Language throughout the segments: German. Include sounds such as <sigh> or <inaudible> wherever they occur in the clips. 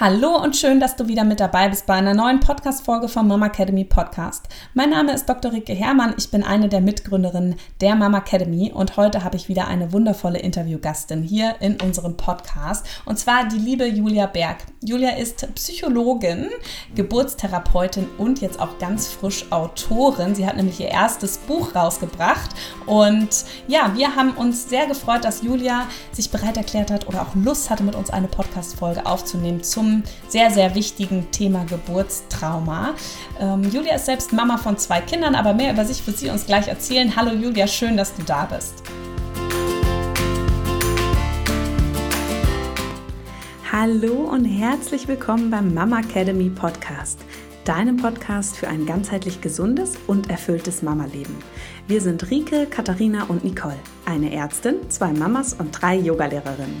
Hallo und schön, dass du wieder mit dabei bist bei einer neuen Podcast-Folge vom Mama Academy Podcast. Mein Name ist Dr. Rike Herrmann, ich bin eine der Mitgründerinnen der Mama Academy und heute habe ich wieder eine wundervolle Interviewgastin hier in unserem Podcast und zwar die liebe Julia Berg. Julia ist Psychologin, Geburtstherapeutin und jetzt auch ganz frisch Autorin. Sie hat nämlich ihr erstes Buch rausgebracht und ja, wir haben uns sehr gefreut, dass Julia sich bereit erklärt hat oder auch Lust hatte, mit uns eine Podcast-Folge aufzunehmen zum zum sehr, sehr wichtigen Thema Geburtstrauma. Ähm, Julia ist selbst Mama von zwei Kindern, aber mehr über sich wird sie uns gleich erzählen. Hallo Julia, schön, dass du da bist. Hallo und herzlich willkommen beim Mama Academy Podcast, deinem Podcast für ein ganzheitlich gesundes und erfülltes Mama-Leben. Wir sind Rike, Katharina und Nicole, eine Ärztin, zwei Mamas und drei Yogalehrerinnen.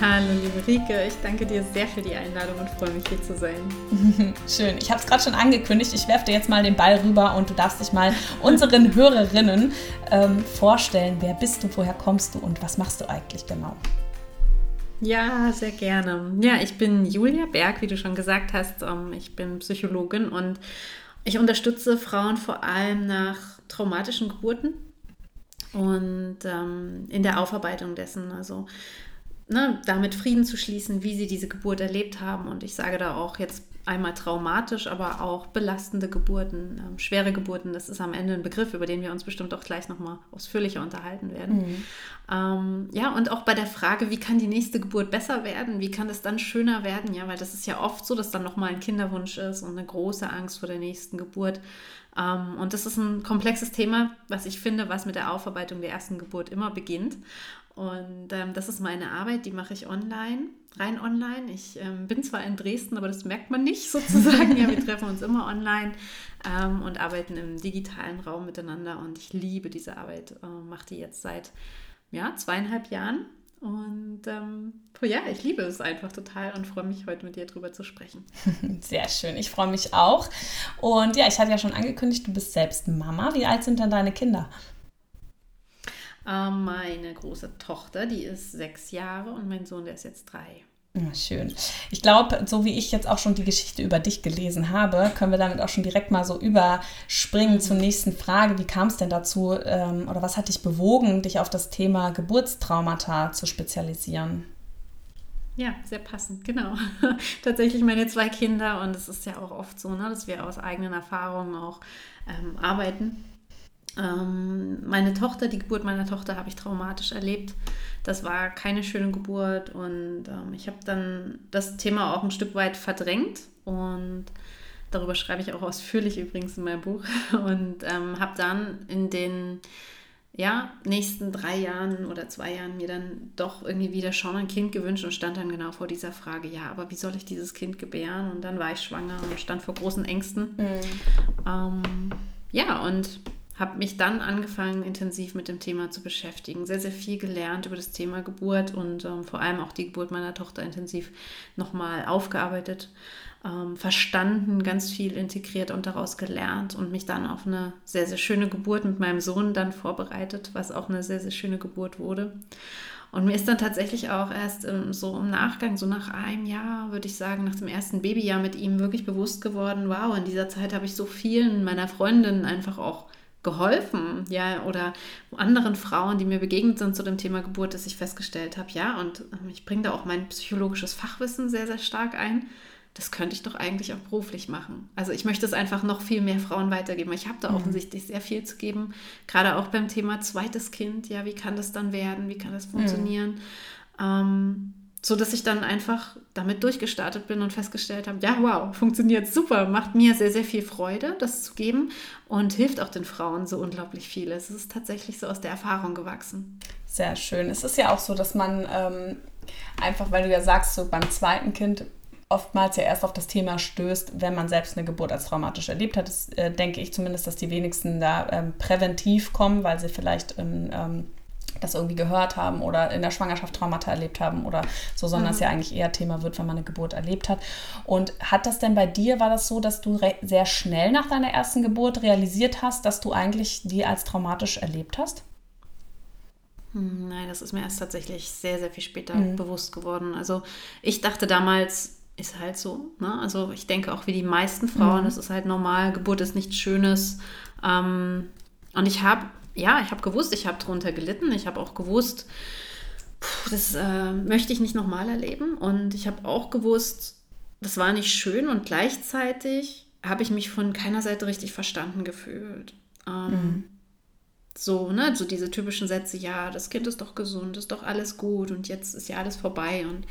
Hallo liebe Rike, ich danke dir sehr für die Einladung und freue mich hier zu sein. <laughs> Schön, ich habe es gerade schon angekündigt. Ich werfe dir jetzt mal den Ball rüber und du darfst dich mal <laughs> unseren Hörerinnen ähm, vorstellen. Wer bist du, woher kommst du und was machst du eigentlich genau? Ja, sehr gerne. Ja, ich bin Julia Berg, wie du schon gesagt hast. Ähm, ich bin Psychologin und ich unterstütze Frauen vor allem nach traumatischen Geburten und ähm, in der Aufarbeitung dessen. Also ne, damit Frieden zu schließen, wie sie diese Geburt erlebt haben. Und ich sage da auch jetzt einmal traumatisch, aber auch belastende Geburten, ähm, schwere Geburten. Das ist am Ende ein Begriff, über den wir uns bestimmt auch gleich nochmal ausführlicher unterhalten werden. Mhm. Ähm, ja, und auch bei der Frage, wie kann die nächste Geburt besser werden? Wie kann es dann schöner werden? Ja, weil das ist ja oft so, dass dann nochmal ein Kinderwunsch ist und eine große Angst vor der nächsten Geburt. Ähm, und das ist ein komplexes Thema, was ich finde, was mit der Aufarbeitung der ersten Geburt immer beginnt. Und ähm, das ist meine Arbeit, die mache ich online, rein online. Ich ähm, bin zwar in Dresden, aber das merkt man nicht <laughs> sozusagen. ja, wir <laughs> treffen uns immer online ähm, und arbeiten im digitalen Raum miteinander. Und ich liebe diese Arbeit, äh, mache die jetzt seit ja, zweieinhalb Jahren. Und ähm, oh ja, ich liebe es einfach total und freue mich heute mit dir drüber zu sprechen. <laughs> Sehr schön, ich freue mich auch. Und ja, ich hatte ja schon angekündigt, du bist selbst Mama. Wie alt sind denn deine Kinder? Ähm, meine große Tochter, die ist sechs Jahre und mein Sohn, der ist jetzt drei. Ja, schön. Ich glaube, so wie ich jetzt auch schon die Geschichte über dich gelesen habe, können wir damit auch schon direkt mal so überspringen mhm. zur nächsten Frage. Wie kam es denn dazu ähm, oder was hat dich bewogen, dich auf das Thema Geburtstraumata zu spezialisieren? Ja, sehr passend, genau. <laughs> Tatsächlich meine zwei Kinder und es ist ja auch oft so, ne, dass wir aus eigenen Erfahrungen auch ähm, arbeiten. Ähm, meine Tochter, die Geburt meiner Tochter habe ich traumatisch erlebt. Das war keine schöne Geburt und ähm, ich habe dann das Thema auch ein Stück weit verdrängt und darüber schreibe ich auch ausführlich übrigens in meinem Buch <laughs> und ähm, habe dann in den ja, nächsten drei Jahren oder zwei Jahren mir dann doch irgendwie wieder schon ein Kind gewünscht und stand dann genau vor dieser Frage, ja, aber wie soll ich dieses Kind gebären? Und dann war ich schwanger und stand vor großen Ängsten. Mhm. Ähm, ja, und habe mich dann angefangen, intensiv mit dem Thema zu beschäftigen. Sehr, sehr viel gelernt über das Thema Geburt und ähm, vor allem auch die Geburt meiner Tochter intensiv nochmal aufgearbeitet, ähm, verstanden, ganz viel integriert und daraus gelernt und mich dann auf eine sehr, sehr schöne Geburt mit meinem Sohn dann vorbereitet, was auch eine sehr, sehr schöne Geburt wurde. Und mir ist dann tatsächlich auch erst ähm, so im Nachgang, so nach einem Jahr, würde ich sagen, nach dem ersten Babyjahr mit ihm wirklich bewusst geworden, wow, in dieser Zeit habe ich so vielen meiner Freundinnen einfach auch geholfen, ja, oder anderen Frauen, die mir begegnet sind zu dem Thema Geburt, dass ich festgestellt habe, ja, und ähm, ich bringe da auch mein psychologisches Fachwissen sehr, sehr stark ein. Das könnte ich doch eigentlich auch beruflich machen. Also ich möchte es einfach noch viel mehr Frauen weitergeben. Ich habe da mhm. offensichtlich sehr viel zu geben, gerade auch beim Thema zweites Kind. Ja, wie kann das dann werden? Wie kann das mhm. funktionieren? Mhm. Ähm, so dass ich dann einfach damit durchgestartet bin und festgestellt habe, ja, wow, funktioniert super, macht mir sehr, sehr viel Freude, das zu geben und hilft auch den Frauen so unglaublich viel. Es ist tatsächlich so aus der Erfahrung gewachsen. Sehr schön. Es ist ja auch so, dass man ähm, einfach, weil du ja sagst, so beim zweiten Kind oftmals ja erst auf das Thema stößt, wenn man selbst eine Geburt als traumatisch erlebt hat. Das äh, denke ich zumindest, dass die wenigsten da ähm, präventiv kommen, weil sie vielleicht ähm, das irgendwie gehört haben oder in der Schwangerschaft Traumata erlebt haben oder so, sondern mhm. es ja eigentlich eher Thema wird, wenn man eine Geburt erlebt hat. Und hat das denn bei dir, war das so, dass du sehr schnell nach deiner ersten Geburt realisiert hast, dass du eigentlich die als traumatisch erlebt hast? Hm, nein, das ist mir erst tatsächlich sehr, sehr viel später mhm. bewusst geworden. Also ich dachte damals, ist halt so. Ne? Also ich denke auch wie die meisten Frauen, mhm. das ist halt normal, Geburt ist nichts Schönes. Ähm, und ich habe ja, ich habe gewusst, ich habe darunter gelitten. Ich habe auch gewusst, puh, das äh, möchte ich nicht nochmal erleben. Und ich habe auch gewusst, das war nicht schön und gleichzeitig habe ich mich von keiner Seite richtig verstanden gefühlt. Ähm, mhm. So, ne, so diese typischen Sätze, ja, das Kind ist doch gesund, ist doch alles gut und jetzt ist ja alles vorbei. Und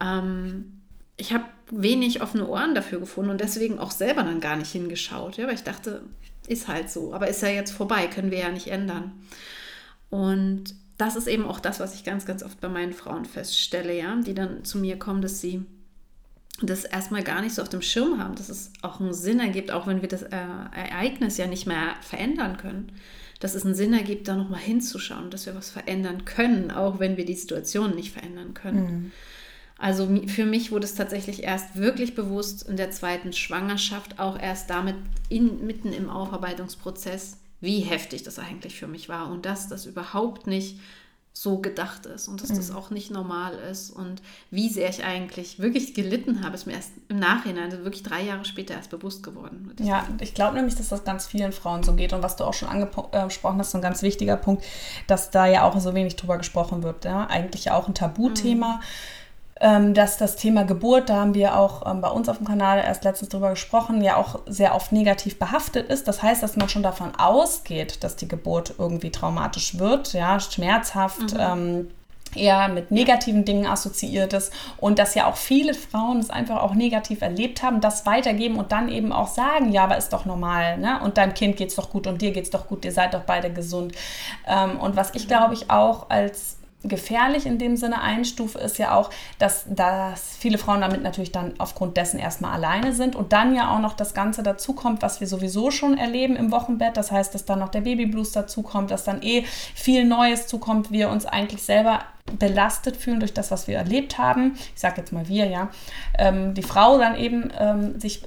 ähm, ich habe wenig offene Ohren dafür gefunden und deswegen auch selber dann gar nicht hingeschaut, ja, weil ich dachte, ist halt so. Aber ist ja jetzt vorbei, können wir ja nicht ändern. Und das ist eben auch das, was ich ganz, ganz oft bei meinen Frauen feststelle, ja, die dann zu mir kommen, dass sie das erstmal gar nicht so auf dem Schirm haben, dass es auch einen Sinn ergibt, auch wenn wir das äh, Ereignis ja nicht mehr verändern können, dass es einen Sinn ergibt, da nochmal hinzuschauen, dass wir was verändern können, auch wenn wir die Situation nicht verändern können. Mhm. Also für mich wurde es tatsächlich erst wirklich bewusst in der zweiten Schwangerschaft, auch erst damit in, mitten im Aufarbeitungsprozess, wie heftig das eigentlich für mich war und dass das überhaupt nicht so gedacht ist und dass mhm. das auch nicht normal ist und wie sehr ich eigentlich wirklich gelitten habe, ist mir erst im Nachhinein, also wirklich drei Jahre später erst bewusst geworden. Ja, ich glaube nämlich, dass das ganz vielen Frauen so geht und was du auch schon angesprochen hast, so ein ganz wichtiger Punkt, dass da ja auch so wenig drüber gesprochen wird. Ja? Eigentlich ja auch ein Tabuthema. Mhm ähm, dass das Thema Geburt, da haben wir auch ähm, bei uns auf dem Kanal erst letztens drüber gesprochen, ja auch sehr oft negativ behaftet ist. Das heißt, dass man schon davon ausgeht, dass die Geburt irgendwie traumatisch wird, ja, schmerzhaft. Mhm. Ähm, eher mit negativen Dingen assoziiert ist und dass ja auch viele Frauen es einfach auch negativ erlebt haben, das weitergeben und dann eben auch sagen, ja, aber ist doch normal, ne? Und deinem Kind geht es doch gut und dir geht es doch gut, ihr seid doch beide gesund. Ähm, und was ich glaube ich auch als gefährlich in dem Sinne einstufe, ist ja auch, dass, dass viele Frauen damit natürlich dann aufgrund dessen erstmal alleine sind und dann ja auch noch das Ganze dazukommt, was wir sowieso schon erleben im Wochenbett. Das heißt, dass dann noch der Babyblues dazukommt, dass dann eh viel Neues zukommt, wir uns eigentlich selber belastet fühlen durch das, was wir erlebt haben. Ich sage jetzt mal wir, ja. Ähm, die Frau dann eben ähm, sich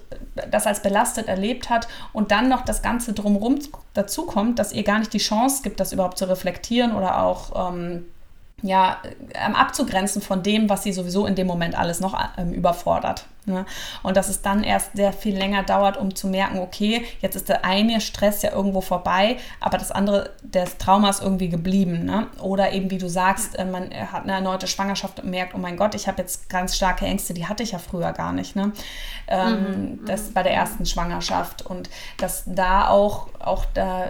das als belastet erlebt hat und dann noch das Ganze drumherum dazukommt, dass ihr gar nicht die Chance gibt, das überhaupt zu reflektieren oder auch ähm, ja, ähm, abzugrenzen von dem, was sie sowieso in dem Moment alles noch ähm, überfordert. Ne? Und dass es dann erst sehr viel länger dauert, um zu merken, okay, jetzt ist der eine Stress ja irgendwo vorbei, aber das andere, das Trauma ist irgendwie geblieben. Ne? Oder eben, wie du sagst, äh, man hat eine erneute Schwangerschaft und merkt, oh mein Gott, ich habe jetzt ganz starke Ängste, die hatte ich ja früher gar nicht. Ne? Ähm, mhm, das mhm. bei der ersten Schwangerschaft. Und dass da auch, auch da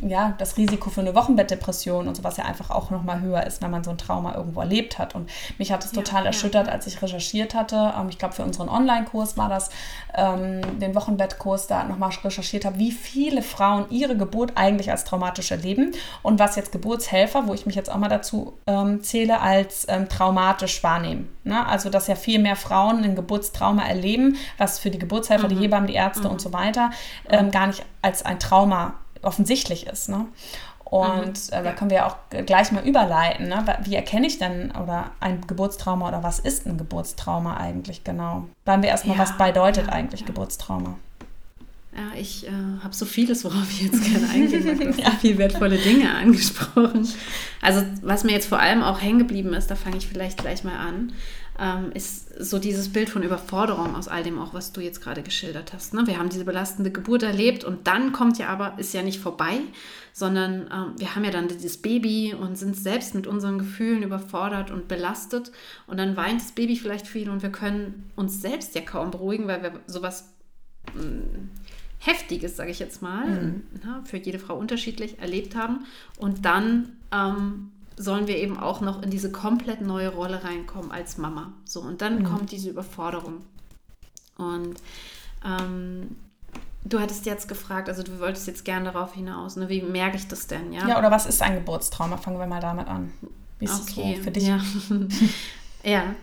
ja, das Risiko für eine Wochenbettdepression und sowas ja einfach auch nochmal höher ist, wenn man so ein Trauma irgendwo erlebt hat. Und mich hat es total ja, erschüttert, ja. als ich recherchiert hatte. Ähm, ich glaube, für unseren Online-Kurs war das, ähm, den Wochenbettkurs, da nochmal recherchiert habe, wie viele Frauen ihre Geburt eigentlich als traumatisch erleben und was jetzt Geburtshelfer, wo ich mich jetzt auch mal dazu ähm, zähle, als ähm, traumatisch wahrnehmen. Ne? Also, dass ja viel mehr Frauen ein Geburtstrauma erleben, was für die Geburtshelfer, mhm. die Hebammen, die Ärzte mhm. und so weiter ähm, gar nicht als ein Trauma offensichtlich ist. Ne? Und mhm. äh, da können wir auch gleich mal überleiten. Ne? Wie erkenne ich denn oder ein Geburtstrauma oder was ist ein Geburtstrauma eigentlich genau? Bleiben wir erstmal, ja, was bedeutet ja, eigentlich ja. Geburtstrauma? Ja, ich äh, habe so vieles, worauf ich jetzt gerne eingehen <laughs> möchte. Du hast ja. viele wertvolle Dinge angesprochen. Also was mir jetzt vor allem auch hängen geblieben ist, da fange ich vielleicht gleich mal an ähm, ist so dieses Bild von Überforderung aus all dem auch, was du jetzt gerade geschildert hast. Ne? Wir haben diese belastende Geburt erlebt und dann kommt ja aber, ist ja nicht vorbei, sondern ähm, wir haben ja dann dieses Baby und sind selbst mit unseren Gefühlen überfordert und belastet und dann weint das Baby vielleicht viel und wir können uns selbst ja kaum beruhigen, weil wir sowas mh, mm, Heftiges, sage ich jetzt mal, mhm. na, für jede Frau unterschiedlich erlebt haben und dann ähm, sollen wir eben auch noch in diese komplett neue Rolle reinkommen als Mama. So, und dann mhm. kommt diese Überforderung. Und ähm, du hattest jetzt gefragt, also du wolltest jetzt gerne darauf hinaus, ne? wie merke ich das denn, ja? Ja, oder was ist ein Geburtstrauma? Fangen wir mal damit an. Wie ist okay, so für dich? Ja. <laughs> <laughs> ja,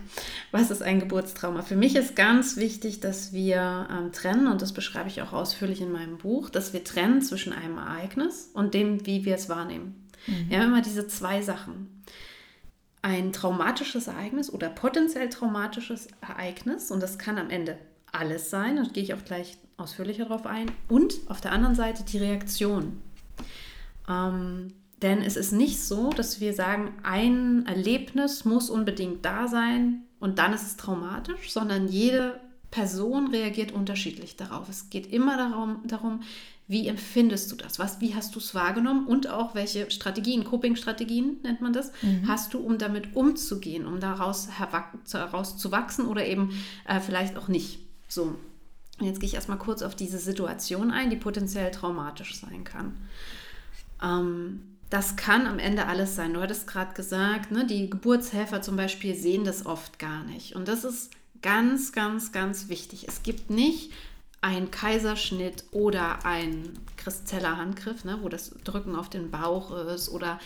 was ist ein Geburtstrauma? Für mich ist ganz wichtig, dass wir ähm, trennen, und das beschreibe ich auch ausführlich in meinem Buch, dass wir trennen zwischen einem Ereignis und dem, wie wir es wahrnehmen. Mhm. Wir haben immer diese zwei Sachen. Ein traumatisches Ereignis oder potenziell traumatisches Ereignis und das kann am Ende alles sein, da gehe ich auch gleich ausführlicher drauf ein. Und auf der anderen Seite die Reaktion. Ähm, denn es ist nicht so, dass wir sagen, ein Erlebnis muss unbedingt da sein und dann ist es traumatisch, sondern jede Person reagiert unterschiedlich darauf. Es geht immer darum, darum wie empfindest du das? Was, wie hast du es wahrgenommen? Und auch welche Strategien, Coping-Strategien nennt man das, mhm. hast du, um damit umzugehen, um daraus herauszuwachsen oder eben äh, vielleicht auch nicht. So, und jetzt gehe ich erstmal kurz auf diese Situation ein, die potenziell traumatisch sein kann. Ähm, das kann am Ende alles sein. Du hattest gerade gesagt, ne, die Geburtshelfer zum Beispiel sehen das oft gar nicht. Und das ist ganz, ganz, ganz wichtig. Es gibt nicht ein Kaiserschnitt oder ein Kristeller Handgriff, ne, wo das Drücken auf den Bauch ist oder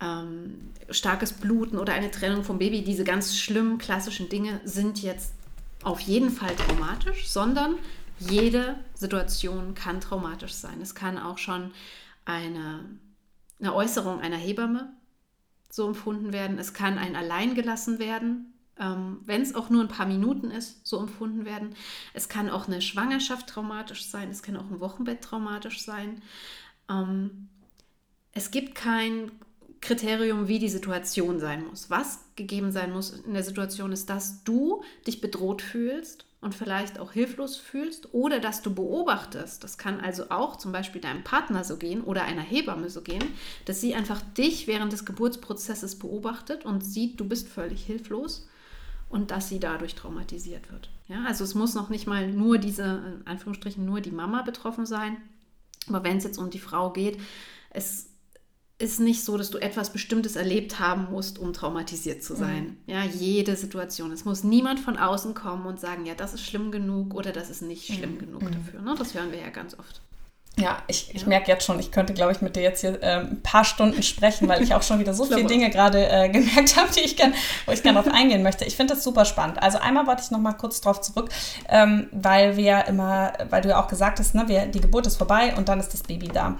ähm, starkes Bluten oder eine Trennung vom Baby. Diese ganz schlimmen klassischen Dinge sind jetzt auf jeden Fall traumatisch, sondern jede Situation kann traumatisch sein. Es kann auch schon eine, eine Äußerung einer Hebamme so empfunden werden. Es kann ein Alleingelassen werden, ähm, wenn es auch nur ein paar Minuten ist, so empfunden werden. Es kann auch eine Schwangerschaft traumatisch sein. Es kann auch ein Wochenbett traumatisch sein. Ähm, es gibt kein Kriterium, wie die Situation sein muss. Was gegeben sein muss in der Situation ist, dass du dich bedroht fühlst und vielleicht auch hilflos fühlst oder dass du beobachtest. Das kann also auch zum Beispiel deinem Partner so gehen oder einer Hebamme so gehen, dass sie einfach dich während des Geburtsprozesses beobachtet und sieht, du bist völlig hilflos und dass sie dadurch traumatisiert wird. Ja, also es muss noch nicht mal nur diese, in Anführungsstrichen, nur die Mama betroffen sein. Aber wenn es jetzt um die Frau geht, es ist nicht so, dass du etwas Bestimmtes erlebt haben musst, um traumatisiert zu sein. Mhm. Ja, jede Situation. Es muss niemand von außen kommen und sagen, ja, das ist schlimm genug oder das ist nicht schlimm mhm. genug mhm. dafür. Ne? Das hören wir ja ganz oft. Ja, ich, ich merke jetzt schon, ich könnte, glaube ich, mit dir jetzt hier äh, ein paar Stunden sprechen, weil ich auch schon wieder so <laughs> viele Dinge gerade äh, gemerkt habe, die ich gern, wo ich gerne drauf eingehen möchte. Ich finde das super spannend. Also einmal wollte ich noch mal kurz drauf zurück, ähm, weil wir immer, weil du ja auch gesagt hast, ne, wir, die Geburt ist vorbei und dann ist das Baby da.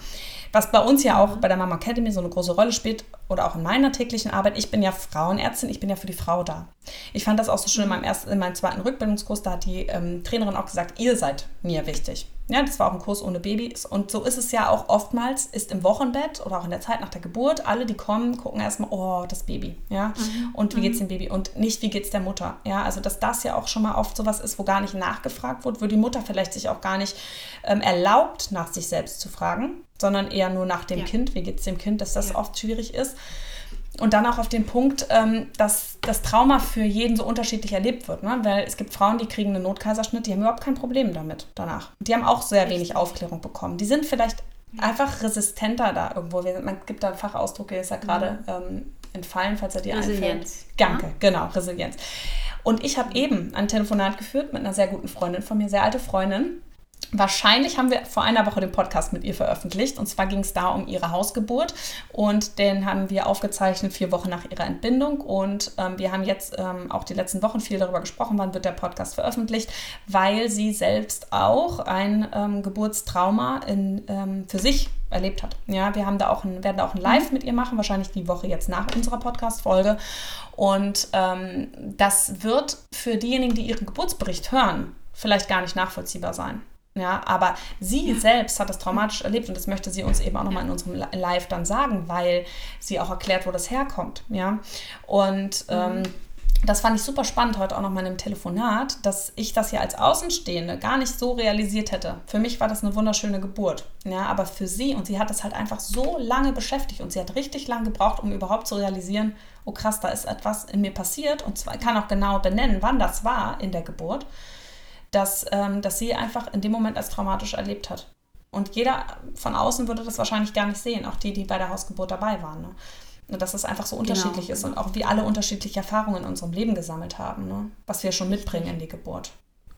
Was bei uns ja auch bei der Mama Academy so eine große Rolle spielt oder auch in meiner täglichen Arbeit, ich bin ja Frauenärztin, ich bin ja für die Frau da. Ich fand das auch so schön in meinem, ersten, in meinem zweiten Rückbildungskurs, da hat die ähm, Trainerin auch gesagt, ihr seid mir wichtig. Ja, das war auch ein Kurs ohne Babys. Und so ist es ja auch oftmals, ist im Wochenbett oder auch in der Zeit nach der Geburt, alle, die kommen, gucken erstmal, oh, das Baby. Ja, mhm. und wie geht's mhm. dem Baby? Und nicht, wie geht's der Mutter? Ja, also, dass das ja auch schon mal oft sowas ist, wo gar nicht nachgefragt wird, wo die Mutter vielleicht sich auch gar nicht ähm, erlaubt, nach sich selbst zu fragen, sondern eher nur nach dem ja. Kind, wie geht's dem Kind, dass das ja. oft schwierig ist. Und dann auch auf den Punkt, ähm, dass das Trauma für jeden so unterschiedlich erlebt wird. Ne? Weil es gibt Frauen, die kriegen einen Notkaiserschnitt, die haben überhaupt kein Problem damit danach. Die haben auch sehr wenig Aufklärung bekommen. Die sind vielleicht einfach resistenter da irgendwo. Man gibt da einen Fachausdruck, der ist ja gerade mhm. ähm, entfallen, falls er dir Resilienz. einfällt. Danke, ja. genau, Resilienz. Und ich habe eben ein Telefonat geführt mit einer sehr guten Freundin von mir, sehr alte Freundin, Wahrscheinlich haben wir vor einer Woche den Podcast mit ihr veröffentlicht. Und zwar ging es da um ihre Hausgeburt. Und den haben wir aufgezeichnet vier Wochen nach ihrer Entbindung. Und ähm, wir haben jetzt ähm, auch die letzten Wochen viel darüber gesprochen, wann wird der Podcast veröffentlicht, weil sie selbst auch ein ähm, Geburtstrauma in, ähm, für sich erlebt hat. Ja, wir haben da auch ein, werden da auch ein Live mhm. mit ihr machen, wahrscheinlich die Woche jetzt nach unserer Podcast-Folge. Und ähm, das wird für diejenigen, die ihren Geburtsbericht hören, vielleicht gar nicht nachvollziehbar sein. Ja, aber sie ja. selbst hat das traumatisch erlebt und das möchte sie uns eben auch nochmal in unserem Live dann sagen, weil sie auch erklärt, wo das herkommt. Ja, und mhm. ähm, das fand ich super spannend heute auch nochmal in einem Telefonat, dass ich das ja als Außenstehende gar nicht so realisiert hätte. Für mich war das eine wunderschöne Geburt. Ja, aber für sie, und sie hat das halt einfach so lange beschäftigt und sie hat richtig lange gebraucht, um überhaupt zu realisieren, oh krass, da ist etwas in mir passiert und zwar kann auch genau benennen, wann das war in der Geburt dass, ähm, dass sie einfach in dem Moment als traumatisch erlebt hat. Und jeder von außen würde das wahrscheinlich gar nicht sehen, auch die, die bei der Hausgeburt dabei waren. Ne? Und dass es einfach so genau, unterschiedlich genau. ist und auch wie alle unterschiedliche Erfahrungen in unserem Leben gesammelt haben, ne? was wir schon mitbringen in die Geburt.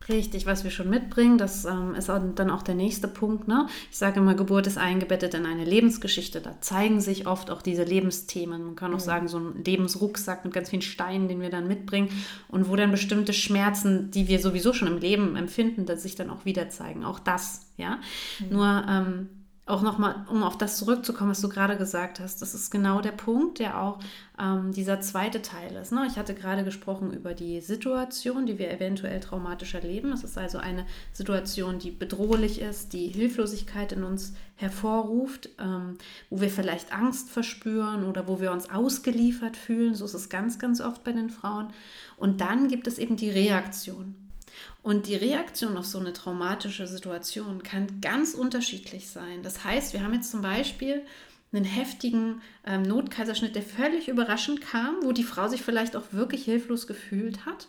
Richtig, was wir schon mitbringen, das ähm, ist dann auch der nächste Punkt. Ne? Ich sage immer, Geburt ist eingebettet in eine Lebensgeschichte. Da zeigen sich oft auch diese Lebensthemen. Man kann auch mhm. sagen, so ein Lebensrucksack mit ganz vielen Steinen, den wir dann mitbringen und wo dann bestimmte Schmerzen, die wir sowieso schon im Leben empfinden, dass sich dann auch wieder zeigen. Auch das, ja. Mhm. Nur ähm, auch nochmal, um auf das zurückzukommen, was du gerade gesagt hast, das ist genau der Punkt, der auch ähm, dieser zweite Teil ist. Ne? Ich hatte gerade gesprochen über die Situation, die wir eventuell traumatisch erleben. Es ist also eine Situation, die bedrohlich ist, die Hilflosigkeit in uns hervorruft, ähm, wo wir vielleicht Angst verspüren oder wo wir uns ausgeliefert fühlen. So ist es ganz, ganz oft bei den Frauen. Und dann gibt es eben die Reaktion. Und die Reaktion auf so eine traumatische Situation kann ganz unterschiedlich sein. Das heißt, wir haben jetzt zum Beispiel einen heftigen ähm, Notkaiserschnitt, der völlig überraschend kam, wo die Frau sich vielleicht auch wirklich hilflos gefühlt hat.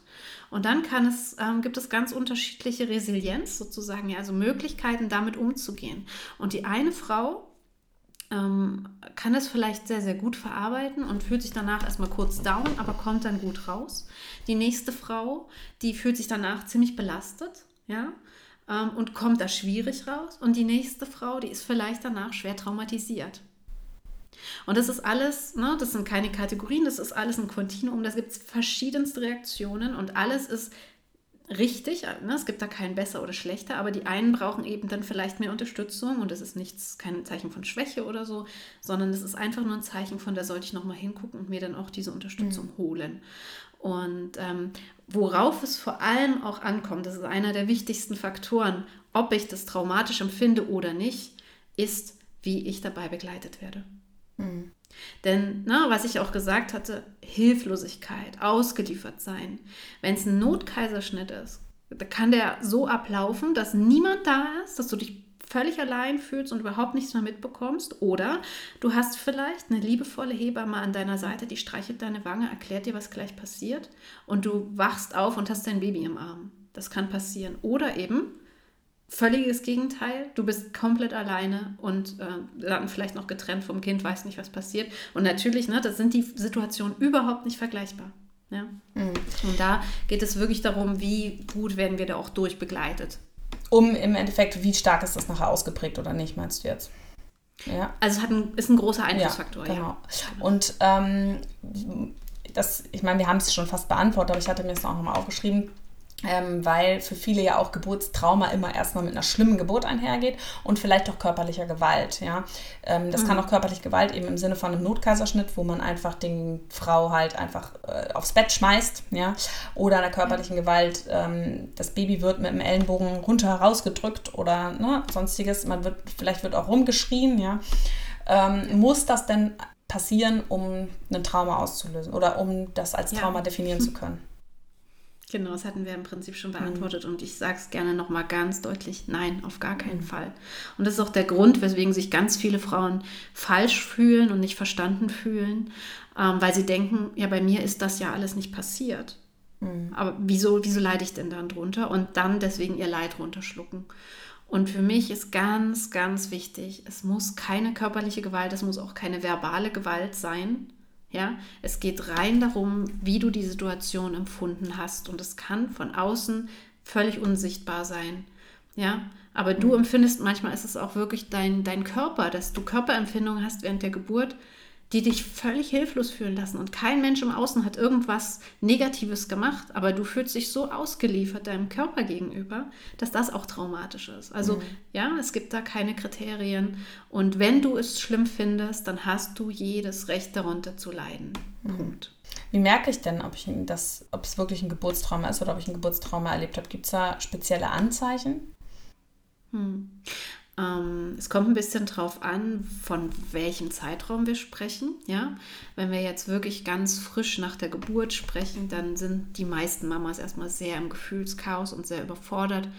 Und dann kann es, ähm, gibt es ganz unterschiedliche Resilienz sozusagen, ja, also Möglichkeiten, damit umzugehen. Und die eine Frau ähm, kann es vielleicht sehr, sehr gut verarbeiten und fühlt sich danach erstmal kurz down, aber kommt dann gut raus. Die nächste Frau, die fühlt sich danach ziemlich belastet, ja, ähm, und kommt da schwierig raus. Und die nächste Frau, die ist vielleicht danach schwer traumatisiert. Und das ist alles, ne, das sind keine Kategorien, das ist alles ein Kontinuum, da gibt es verschiedenste Reaktionen und alles ist richtig. Ne? Es gibt da kein besser oder schlechter, aber die einen brauchen eben dann vielleicht mehr Unterstützung und das ist nichts, kein Zeichen von Schwäche oder so, sondern es ist einfach nur ein Zeichen von, da sollte ich nochmal hingucken und mir dann auch diese Unterstützung mhm. holen. Und ähm, worauf es vor allem auch ankommt, das ist einer der wichtigsten Faktoren, ob ich das traumatisch empfinde oder nicht, ist, wie ich dabei begleitet werde. Mhm. Denn, na, was ich auch gesagt hatte, Hilflosigkeit, ausgeliefert sein. Wenn es ein Notkaiserschnitt ist, kann der so ablaufen, dass niemand da ist, dass du dich völlig allein fühlst und überhaupt nichts mehr mitbekommst. Oder du hast vielleicht eine liebevolle Hebamme an deiner Seite, die streichelt deine Wange, erklärt dir, was gleich passiert und du wachst auf und hast dein Baby im Arm. Das kann passieren. Oder eben, völliges Gegenteil. Du bist komplett alleine und äh, dann vielleicht noch getrennt vom Kind, weiß nicht, was passiert. Und natürlich, ne, das sind die Situationen überhaupt nicht vergleichbar. Ja? Mhm. Und da geht es wirklich darum, wie gut werden wir da auch durchbegleitet. Um im Endeffekt, wie stark ist das nachher ausgeprägt oder nicht, meinst du jetzt? Ja. Also es hat ein, ist ein großer Einflussfaktor, ja. Genau. Ja. Und ähm, das, ich meine, wir haben es schon fast beantwortet, aber ich hatte mir es auch nochmal aufgeschrieben ähm, weil für viele ja auch Geburtstrauma immer erstmal mit einer schlimmen Geburt einhergeht und vielleicht auch körperlicher Gewalt. Ja? Ähm, das mhm. kann auch körperliche Gewalt eben im Sinne von einem Notkaiserschnitt, wo man einfach die Frau halt einfach äh, aufs Bett schmeißt, ja, oder einer körperlichen Gewalt, ähm, das Baby wird mit dem Ellenbogen runter rausgedrückt oder ne, sonstiges, man wird, vielleicht wird auch rumgeschrien, ja. Ähm, muss das denn passieren, um ein Trauma auszulösen oder um das als Trauma ja. definieren zu können? Genau, das hatten wir im Prinzip schon beantwortet mhm. und ich sage es gerne nochmal ganz deutlich, nein, auf gar keinen mhm. Fall. Und das ist auch der Grund, weswegen sich ganz viele Frauen falsch fühlen und nicht verstanden fühlen, ähm, weil sie denken, ja, bei mir ist das ja alles nicht passiert. Mhm. Aber wieso, wieso leide ich denn dann drunter? Und dann deswegen ihr Leid runterschlucken. Und für mich ist ganz, ganz wichtig, es muss keine körperliche Gewalt, es muss auch keine verbale Gewalt sein, ja, es geht rein darum, wie du die Situation empfunden hast und es kann von außen völlig unsichtbar sein. Ja, aber du mhm. empfindest manchmal ist es auch wirklich dein, dein Körper, dass du Körperempfindungen hast während der Geburt, die dich völlig hilflos fühlen lassen. Und kein Mensch im Außen hat irgendwas Negatives gemacht, aber du fühlst dich so ausgeliefert deinem Körper gegenüber, dass das auch traumatisch ist. Also mhm. ja, es gibt da keine Kriterien. Und wenn du es schlimm findest, dann hast du jedes Recht darunter zu leiden. Mhm. Punkt. Wie merke ich denn, ob, ich das, ob es wirklich ein Geburtstrauma ist oder ob ich ein Geburtstrauma erlebt habe? Gibt es da spezielle Anzeichen? Hm. Ähm, es kommt ein bisschen drauf an, von welchem Zeitraum wir sprechen. Ja? Wenn wir jetzt wirklich ganz frisch nach der Geburt sprechen, dann sind die meisten Mamas erstmal sehr im Gefühlschaos und sehr überfordert.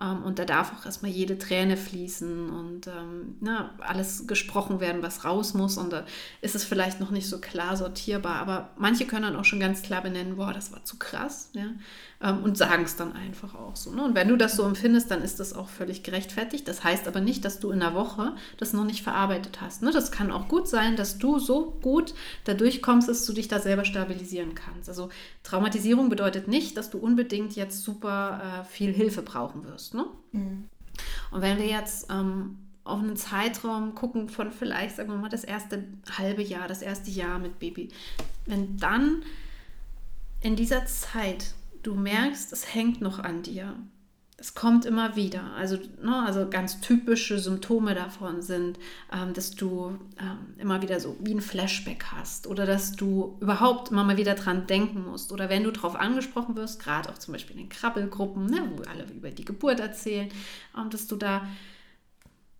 Ähm, und da darf auch erstmal jede Träne fließen und ähm, na, alles gesprochen werden, was raus muss. Und da ist es vielleicht noch nicht so klar sortierbar. Aber manche können dann auch schon ganz klar benennen, boah, das war zu krass. Ja? Ähm, und sagen es dann einfach auch so. Ne? Und wenn du das so empfindest, dann ist das auch völlig gerechtfertigt. Das heißt aber nicht, dass du in einer Woche das noch nicht verarbeitet hast. Ne? Das kann auch gut sein, dass du so gut dadurch kommst, dass du dich da selber stabilisieren kannst. Also Traumatisierung bedeutet nicht, dass du unbedingt jetzt super äh, viel Hilfe brauchen wirst. Ne? Mhm. Und wenn wir jetzt ähm, auf einen Zeitraum gucken von vielleicht, sagen wir mal, das erste halbe Jahr, das erste Jahr mit Baby, wenn dann in dieser Zeit du merkst, es hängt noch an dir, es kommt immer wieder. Also, ne, also ganz typische Symptome davon sind, ähm, dass du ähm, immer wieder so wie ein Flashback hast oder dass du überhaupt immer mal wieder dran denken musst. Oder wenn du darauf angesprochen wirst, gerade auch zum Beispiel in den Krabbelgruppen, ne, wo alle über die Geburt erzählen, ähm, dass du da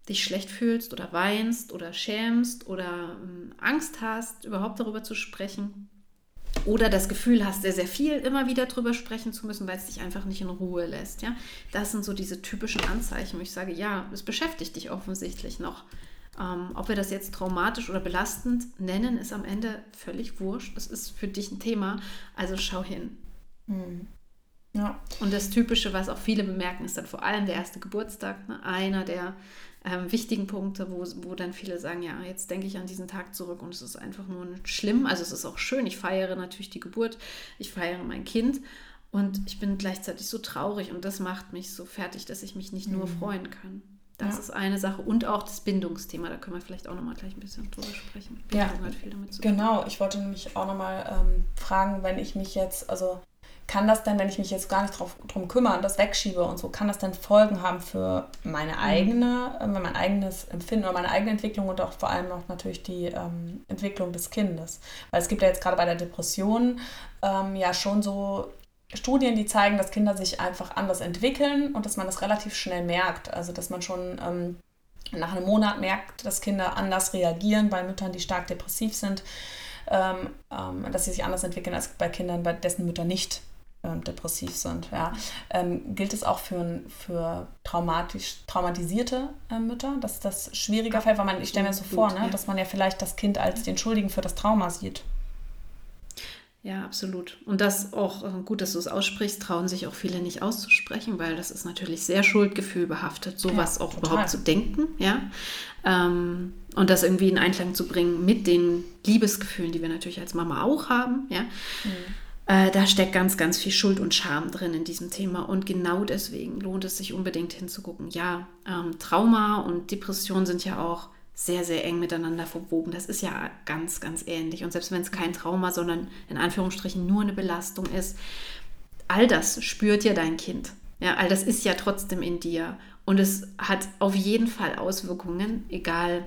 dich schlecht fühlst oder weinst oder schämst oder ähm, Angst hast, überhaupt darüber zu sprechen oder das Gefühl hast, sehr, sehr viel immer wieder drüber sprechen zu müssen, weil es dich einfach nicht in Ruhe lässt. Ja? Das sind so diese typischen Anzeichen, wo ich sage, ja, es beschäftigt dich offensichtlich noch. Ähm, ob wir das jetzt traumatisch oder belastend nennen, ist am Ende völlig wurscht. Es ist für dich ein Thema, also schau hin. Mhm. Ja. Und das Typische, was auch viele bemerken, ist dann vor allem der erste Geburtstag. Ne? Einer der ähm, wichtigen Punkte, wo, wo dann viele sagen, ja, jetzt denke ich an diesen Tag zurück und es ist einfach nur schlimm. Also es ist auch schön, ich feiere natürlich die Geburt, ich feiere mein Kind und ich bin gleichzeitig so traurig und das macht mich so fertig, dass ich mich nicht nur mhm. freuen kann. Das ja. ist eine Sache und auch das Bindungsthema, da können wir vielleicht auch nochmal gleich ein bisschen drüber sprechen. Bindung ja, viel damit zu tun. Genau, ich wollte nämlich auch nochmal ähm, fragen, wenn ich mich jetzt, also kann das denn, wenn ich mich jetzt gar nicht drauf, drum kümmere und das wegschiebe und so, kann das denn Folgen haben für meine mhm. eigene, äh, mein eigenes Empfinden oder meine eigene Entwicklung und auch vor allem auch natürlich die ähm, Entwicklung des Kindes? Weil es gibt ja jetzt gerade bei der Depression ähm, ja schon so Studien, die zeigen, dass Kinder sich einfach anders entwickeln und dass man das relativ schnell merkt. Also dass man schon ähm, nach einem Monat merkt, dass Kinder anders reagieren bei Müttern, die stark depressiv sind. Ähm, ähm, dass sie sich anders entwickeln als bei Kindern, bei dessen Mütter nicht ähm, depressiv sind. Ja. Ähm, gilt es auch für, für traumatisch, traumatisierte äh, Mütter, dass das schwieriger fällt? Weil man, ich stelle mir so vor, ne, dass man ja vielleicht das Kind als den Schuldigen für das Trauma sieht. Ja, absolut. Und das auch äh, gut, dass du es aussprichst, trauen sich auch viele nicht auszusprechen, weil das ist natürlich sehr Schuldgefühl behaftet, sowas ja, auch total. überhaupt zu denken, ja. Ähm, und das irgendwie in Einklang zu bringen mit den Liebesgefühlen, die wir natürlich als Mama auch haben, ja. Mhm äh, da steckt ganz, ganz viel Schuld und Scham drin in diesem Thema. Und genau deswegen lohnt es sich unbedingt hinzugucken. Ja, ähm, Trauma und Depression sind ja auch sehr, sehr eng miteinander verwoben. Das ist ja ganz, ganz ähnlich. Und selbst wenn es kein Trauma, sondern in Anführungsstrichen nur eine Belastung ist, all das spürt ja dein Kind. Ja, all das ist ja trotzdem in dir. Und es hat auf jeden Fall Auswirkungen, egal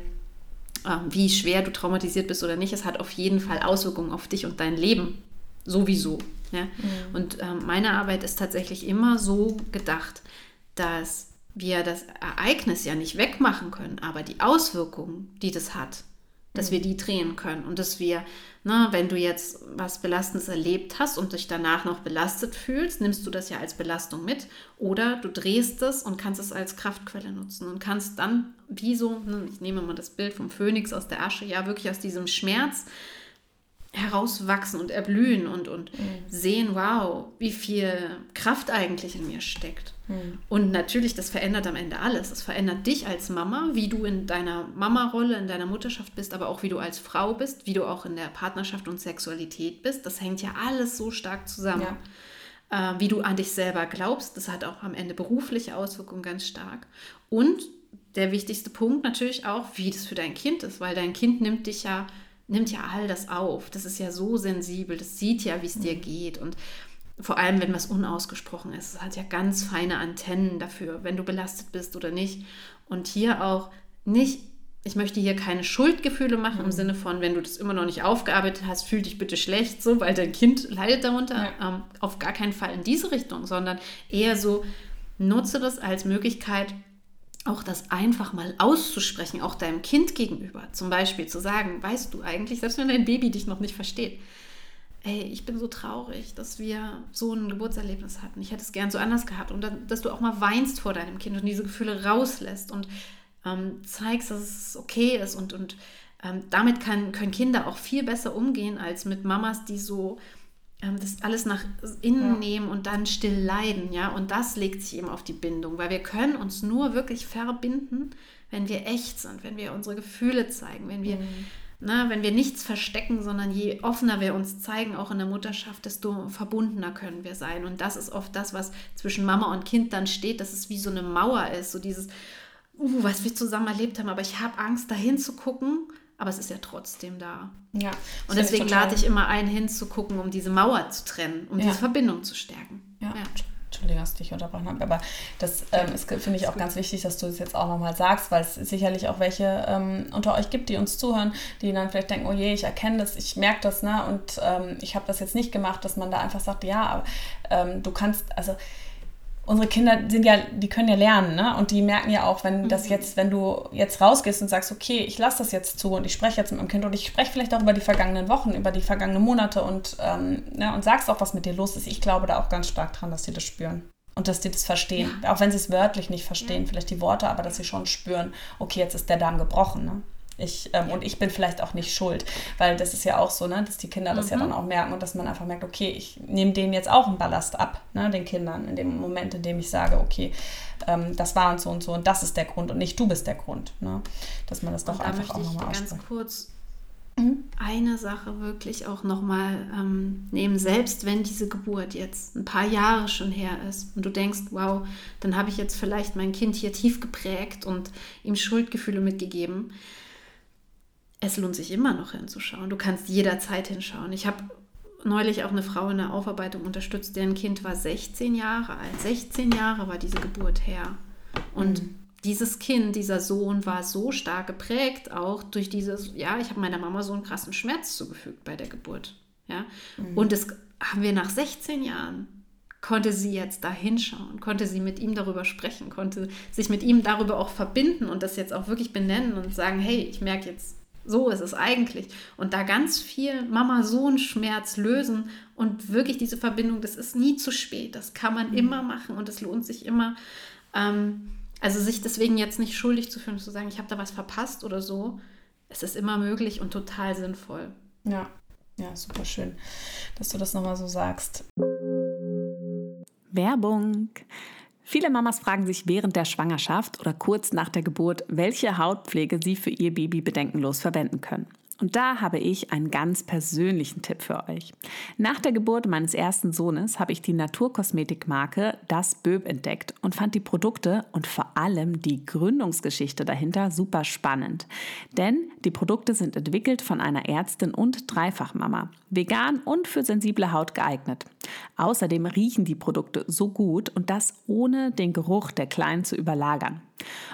ähm, wie schwer du traumatisiert bist oder nicht. Es hat auf jeden Fall Auswirkungen auf dich und dein Leben sowieso. Ja? Mhm. Und ähm, meine Arbeit ist tatsächlich immer so gedacht, dass wir das Ereignis ja nicht wegmachen können, aber die Auswirkungen, die das hat, dass mhm. wir die drehen können und dass wir, ne, wenn du jetzt was Belastendes erlebt hast und dich danach noch belastet fühlst, nimmst du das ja als Belastung mit oder du drehst es und kannst es als Kraftquelle nutzen und kannst dann, wie so, ne, ich nehme mal das Bild vom Phönix aus der Asche, ja wirklich aus diesem Schmerz herauswachsen und erblühen und, und mhm. sehen, wow, wie viel Kraft eigentlich in mir steckt. Mhm. Und natürlich, das verändert am Ende alles. Es verändert dich als Mama, wie du in deiner Mama-Rolle, in deiner Mutterschaft bist, aber auch wie du als Frau bist, wie du auch in der Partnerschaft und Sexualität bist. Das hängt ja alles so stark zusammen. Ja. Äh, wie du an dich selber glaubst, das hat auch am Ende berufliche Auswirkungen ganz stark. Und der wichtigste Punkt natürlich auch, wie das für dein Kind ist, weil dein Kind nimmt dich ja nimmt ja all das auf. Das ist ja so sensibel, das sieht ja, wie es dir mhm. geht. Und vor allem, wenn was unausgesprochen ist, es hat ja ganz feine Antennen dafür, wenn du belastet bist oder nicht. Und hier auch nicht, ich möchte hier keine Schuldgefühle machen mhm. im Sinne von, wenn du das immer noch nicht aufgearbeitet hast, fühl dich bitte schlecht, so, weil dein Kind leidet darunter. Ja. Ähm, auf gar keinen Fall in diese Richtung, sondern eher so, nutze das als Möglichkeit, auch das einfach mal auszusprechen, auch deinem Kind gegenüber. Zum Beispiel zu sagen, weißt du eigentlich, selbst wenn dein Baby dich noch nicht versteht, ey, ich bin so traurig, dass wir so ein Geburtserlebnis hatten. Ich hätte es gern so anders gehabt. Und dann, dass du auch mal weinst vor deinem Kind und diese Gefühle rauslässt und ähm, zeigst, dass es okay ist. Und, und ähm, damit kann, können Kinder auch viel besser umgehen als mit Mamas, die so das alles nach innen ja. nehmen und dann still leiden, ja. Und das legt sich eben auf die Bindung, weil wir können uns nur wirklich verbinden, wenn wir echt sind, wenn wir unsere Gefühle zeigen, wenn wir, mhm. na, wenn wir nichts verstecken, sondern je offener wir uns zeigen, auch in der Mutterschaft, desto verbundener können wir sein. Und das ist oft das, was zwischen Mama und Kind dann steht, dass es wie so eine Mauer ist, so dieses, uh, was wir zusammen erlebt haben, aber ich habe Angst, dahin zu gucken aber es ist ja trotzdem da. Ja. Und deswegen lade ich immer ein, hinzugucken, um diese Mauer zu trennen, um ja. diese Verbindung zu stärken. Ja, ja. Entschuldigung, dass ich dich unterbrochen habe, aber das ähm, finde ich auch ganz wichtig, dass du es das jetzt auch nochmal sagst, weil es sicherlich auch welche ähm, unter euch gibt, die uns zuhören, die dann vielleicht denken, oh je, ich erkenne das, ich merke das, ne, und ähm, ich habe das jetzt nicht gemacht, dass man da einfach sagt, ja, aber ähm, du kannst, also unsere Kinder sind ja, die können ja lernen, ne? Und die merken ja auch, wenn das mhm. jetzt, wenn du jetzt rausgehst und sagst, okay, ich lasse das jetzt zu und ich spreche jetzt mit meinem Kind und ich spreche vielleicht auch über die vergangenen Wochen, über die vergangenen Monate und, ähm, ne, und sagst auch, was mit dir los ist. Ich glaube da auch ganz stark dran, dass sie das spüren. Und dass die das verstehen. Ja. Auch wenn sie es wörtlich nicht verstehen, ja. vielleicht die Worte, aber dass sie schon spüren, okay, jetzt ist der Darm gebrochen. Ne? Ich, ähm, und ich bin vielleicht auch nicht schuld, weil das ist ja auch so, ne, dass die Kinder das mhm. ja dann auch merken und dass man einfach merkt, okay, ich nehme denen jetzt auch einen Ballast ab, ne, den Kindern, in dem Moment, in dem ich sage, okay, ähm, das war und so und so und das ist der Grund und nicht du bist der Grund. Ne, dass man das doch da einfach auch nochmal. Ganz kurz mhm. eine Sache wirklich auch nochmal ähm, nehmen, selbst wenn diese Geburt jetzt ein paar Jahre schon her ist und du denkst, wow, dann habe ich jetzt vielleicht mein Kind hier tief geprägt und ihm Schuldgefühle mitgegeben es lohnt sich immer noch hinzuschauen. Du kannst jederzeit hinschauen. Ich habe neulich auch eine Frau in der Aufarbeitung unterstützt, deren Kind war 16 Jahre alt. 16 Jahre war diese Geburt her. Und mhm. dieses Kind, dieser Sohn war so stark geprägt, auch durch dieses, ja, ich habe meiner Mama so einen krassen Schmerz zugefügt bei der Geburt. Ja? Mhm. Und das haben wir nach 16 Jahren konnte sie jetzt da hinschauen, konnte sie mit ihm darüber sprechen, konnte sich mit ihm darüber auch verbinden und das jetzt auch wirklich benennen und sagen, hey, ich merke jetzt, so ist es eigentlich. Und da ganz viel Mama-Sohn-Schmerz lösen und wirklich diese Verbindung, das ist nie zu spät. Das kann man mhm. immer machen und es lohnt sich immer. Ähm, also sich deswegen jetzt nicht schuldig zu fühlen, zu sagen, ich habe da was verpasst oder so. Es ist immer möglich und total sinnvoll. Ja, ja, super schön, dass du das nochmal so sagst. Werbung. Viele Mamas fragen sich während der Schwangerschaft oder kurz nach der Geburt, welche Hautpflege sie für ihr Baby bedenkenlos verwenden können. Und da habe ich einen ganz persönlichen Tipp für euch. Nach der Geburt meines ersten Sohnes habe ich die Naturkosmetikmarke Das Böb entdeckt und fand die Produkte und vor allem die Gründungsgeschichte dahinter super spannend. Denn die Produkte sind entwickelt von einer Ärztin und Dreifachmama, vegan und für sensible Haut geeignet. Außerdem riechen die Produkte so gut und das ohne den Geruch der Kleinen zu überlagern.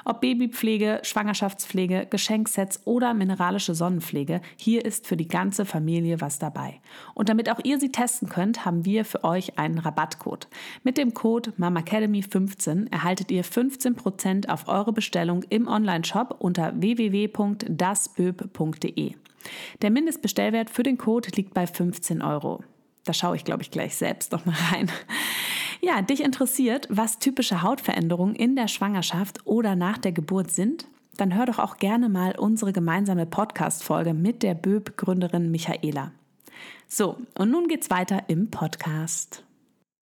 Ob Babypflege, Schwangerschaftspflege, Geschenksets oder mineralische Sonnenpflege, hier ist für die ganze Familie was dabei. Und damit auch ihr sie testen könnt, haben wir für euch einen Rabattcode. Mit dem Code MAMACADEMY15 erhaltet ihr 15% auf eure Bestellung im Onlineshop unter www.dasböb.de. Der Mindestbestellwert für den Code liegt bei 15 Euro. Da schaue ich, glaube ich, gleich selbst noch mal rein. Ja, dich interessiert, was typische Hautveränderungen in der Schwangerschaft oder nach der Geburt sind? Dann hör doch auch gerne mal unsere gemeinsame Podcast-Folge mit der Böb-Gründerin Michaela. So, und nun geht's weiter im Podcast.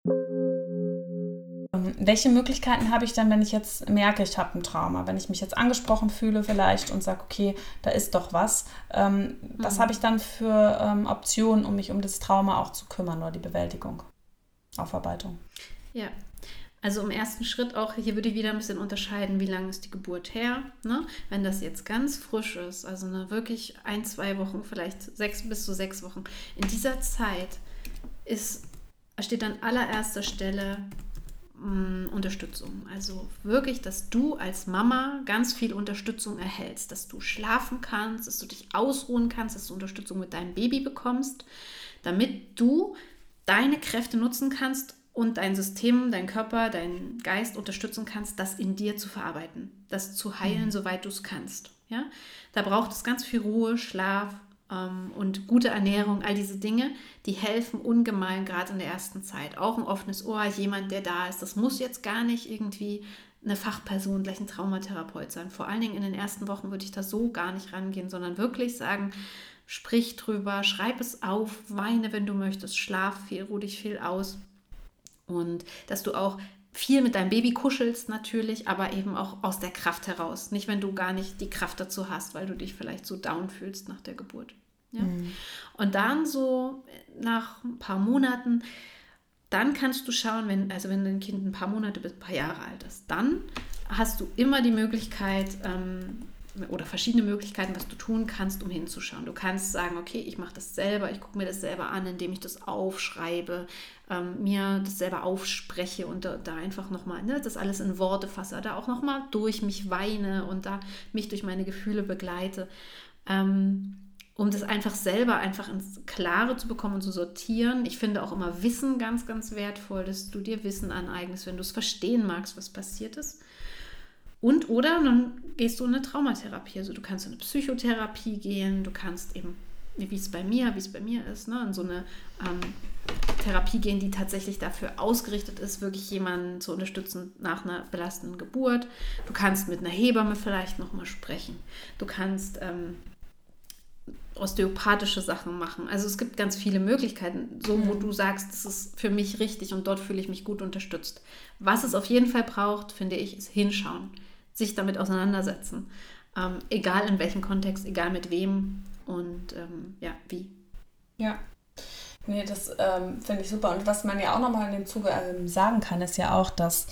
Ähm, welche Möglichkeiten habe ich dann, wenn ich jetzt merke, ich habe ein Trauma, wenn ich mich jetzt angesprochen fühle vielleicht und sage, okay, da ist doch was. Ähm, mhm. Was habe ich dann für ähm, Optionen, um mich um das Trauma auch zu kümmern oder die Bewältigung? Aufarbeitung. Ja, also im ersten Schritt auch, hier würde ich wieder ein bisschen unterscheiden, wie lange ist die Geburt her. Ne? Wenn das jetzt ganz frisch ist, also eine wirklich ein, zwei Wochen, vielleicht sechs bis zu sechs Wochen, in dieser Zeit ist, steht an allererster Stelle mh, mm, Unterstützung. Also wirklich, dass du als Mama ganz viel Unterstützung erhältst, dass du schlafen kannst, dass du dich ausruhen kannst, dass du Unterstützung mit deinem Baby bekommst, damit du deine Kräfte nutzen kannst und dein System, dein Körper, dein Geist unterstützen kannst, das in dir zu verarbeiten, das zu heilen, mhm. soweit du es kannst. Ja? Da braucht es ganz viel Ruhe, Schlaf ähm, und gute Ernährung, all diese Dinge, die helfen ungemein, gerade in der ersten Zeit. Auch ein offenes Ohr, jemand, der da ist. Das muss jetzt gar nicht irgendwie eine Fachperson, gleich ein Traumatherapeut sein. Vor allen Dingen in den ersten Wochen würde ich da so gar nicht rangehen, sondern wirklich sagen, sprich drüber, schreib es auf, weine, wenn du möchtest, schlaf viel, ruh dich viel aus. Und dass du auch viel mit deinem Baby kuschelst natürlich, aber eben auch aus der Kraft heraus. Nicht, wenn du gar nicht die Kraft dazu hast, weil du dich vielleicht so down fühlst nach der Geburt. Ja? Mhm. Und dann so nach ein paar Monaten, dann kannst du schauen, wenn, also wenn dein Kind ein paar Monate bis ein paar Jahre alt ist, dann hast du immer die Möglichkeit, ähm, oder verschiedene Möglichkeiten, was du tun kannst, um hinzuschauen. Du kannst sagen, okay, ich mache das selber, ich gucke mir das selber an, indem ich das aufschreibe, ähm, mir das selber aufspreche und da, da einfach nochmal ne, das alles in Worte fasse, da auch nochmal durch mich weine und da mich durch meine Gefühle begleite. Ähm, um das einfach selber einfach ins Klare zu bekommen und zu sortieren. Ich finde auch immer Wissen ganz, ganz wertvoll, dass du dir Wissen aneignest, wenn du es verstehen magst, was passiert ist. Und oder dann gehst du in eine Traumatherapie. Also du kannst in eine Psychotherapie gehen, du kannst eben, wie es bei mir, wie es bei mir ist, ne, in so eine ähm, Therapie gehen, die tatsächlich dafür ausgerichtet ist, wirklich jemanden zu unterstützen nach einer belastenden Geburt. Du kannst mit einer Hebamme vielleicht nochmal sprechen. Du kannst ähm, osteopathische Sachen machen. Also es gibt ganz viele Möglichkeiten, so wo mhm. du sagst, das ist für mich richtig und dort fühle ich mich gut unterstützt. Was es auf jeden Fall braucht, finde ich, ist hinschauen, sich damit auseinandersetzen. Ähm, egal in welchem Kontext, egal mit wem und ähm, ja, wie. Ja. Nee, das ähm, finde ich super. Und was man ja auch nochmal in dem Zuge ähm, sagen kann, ist ja auch, dass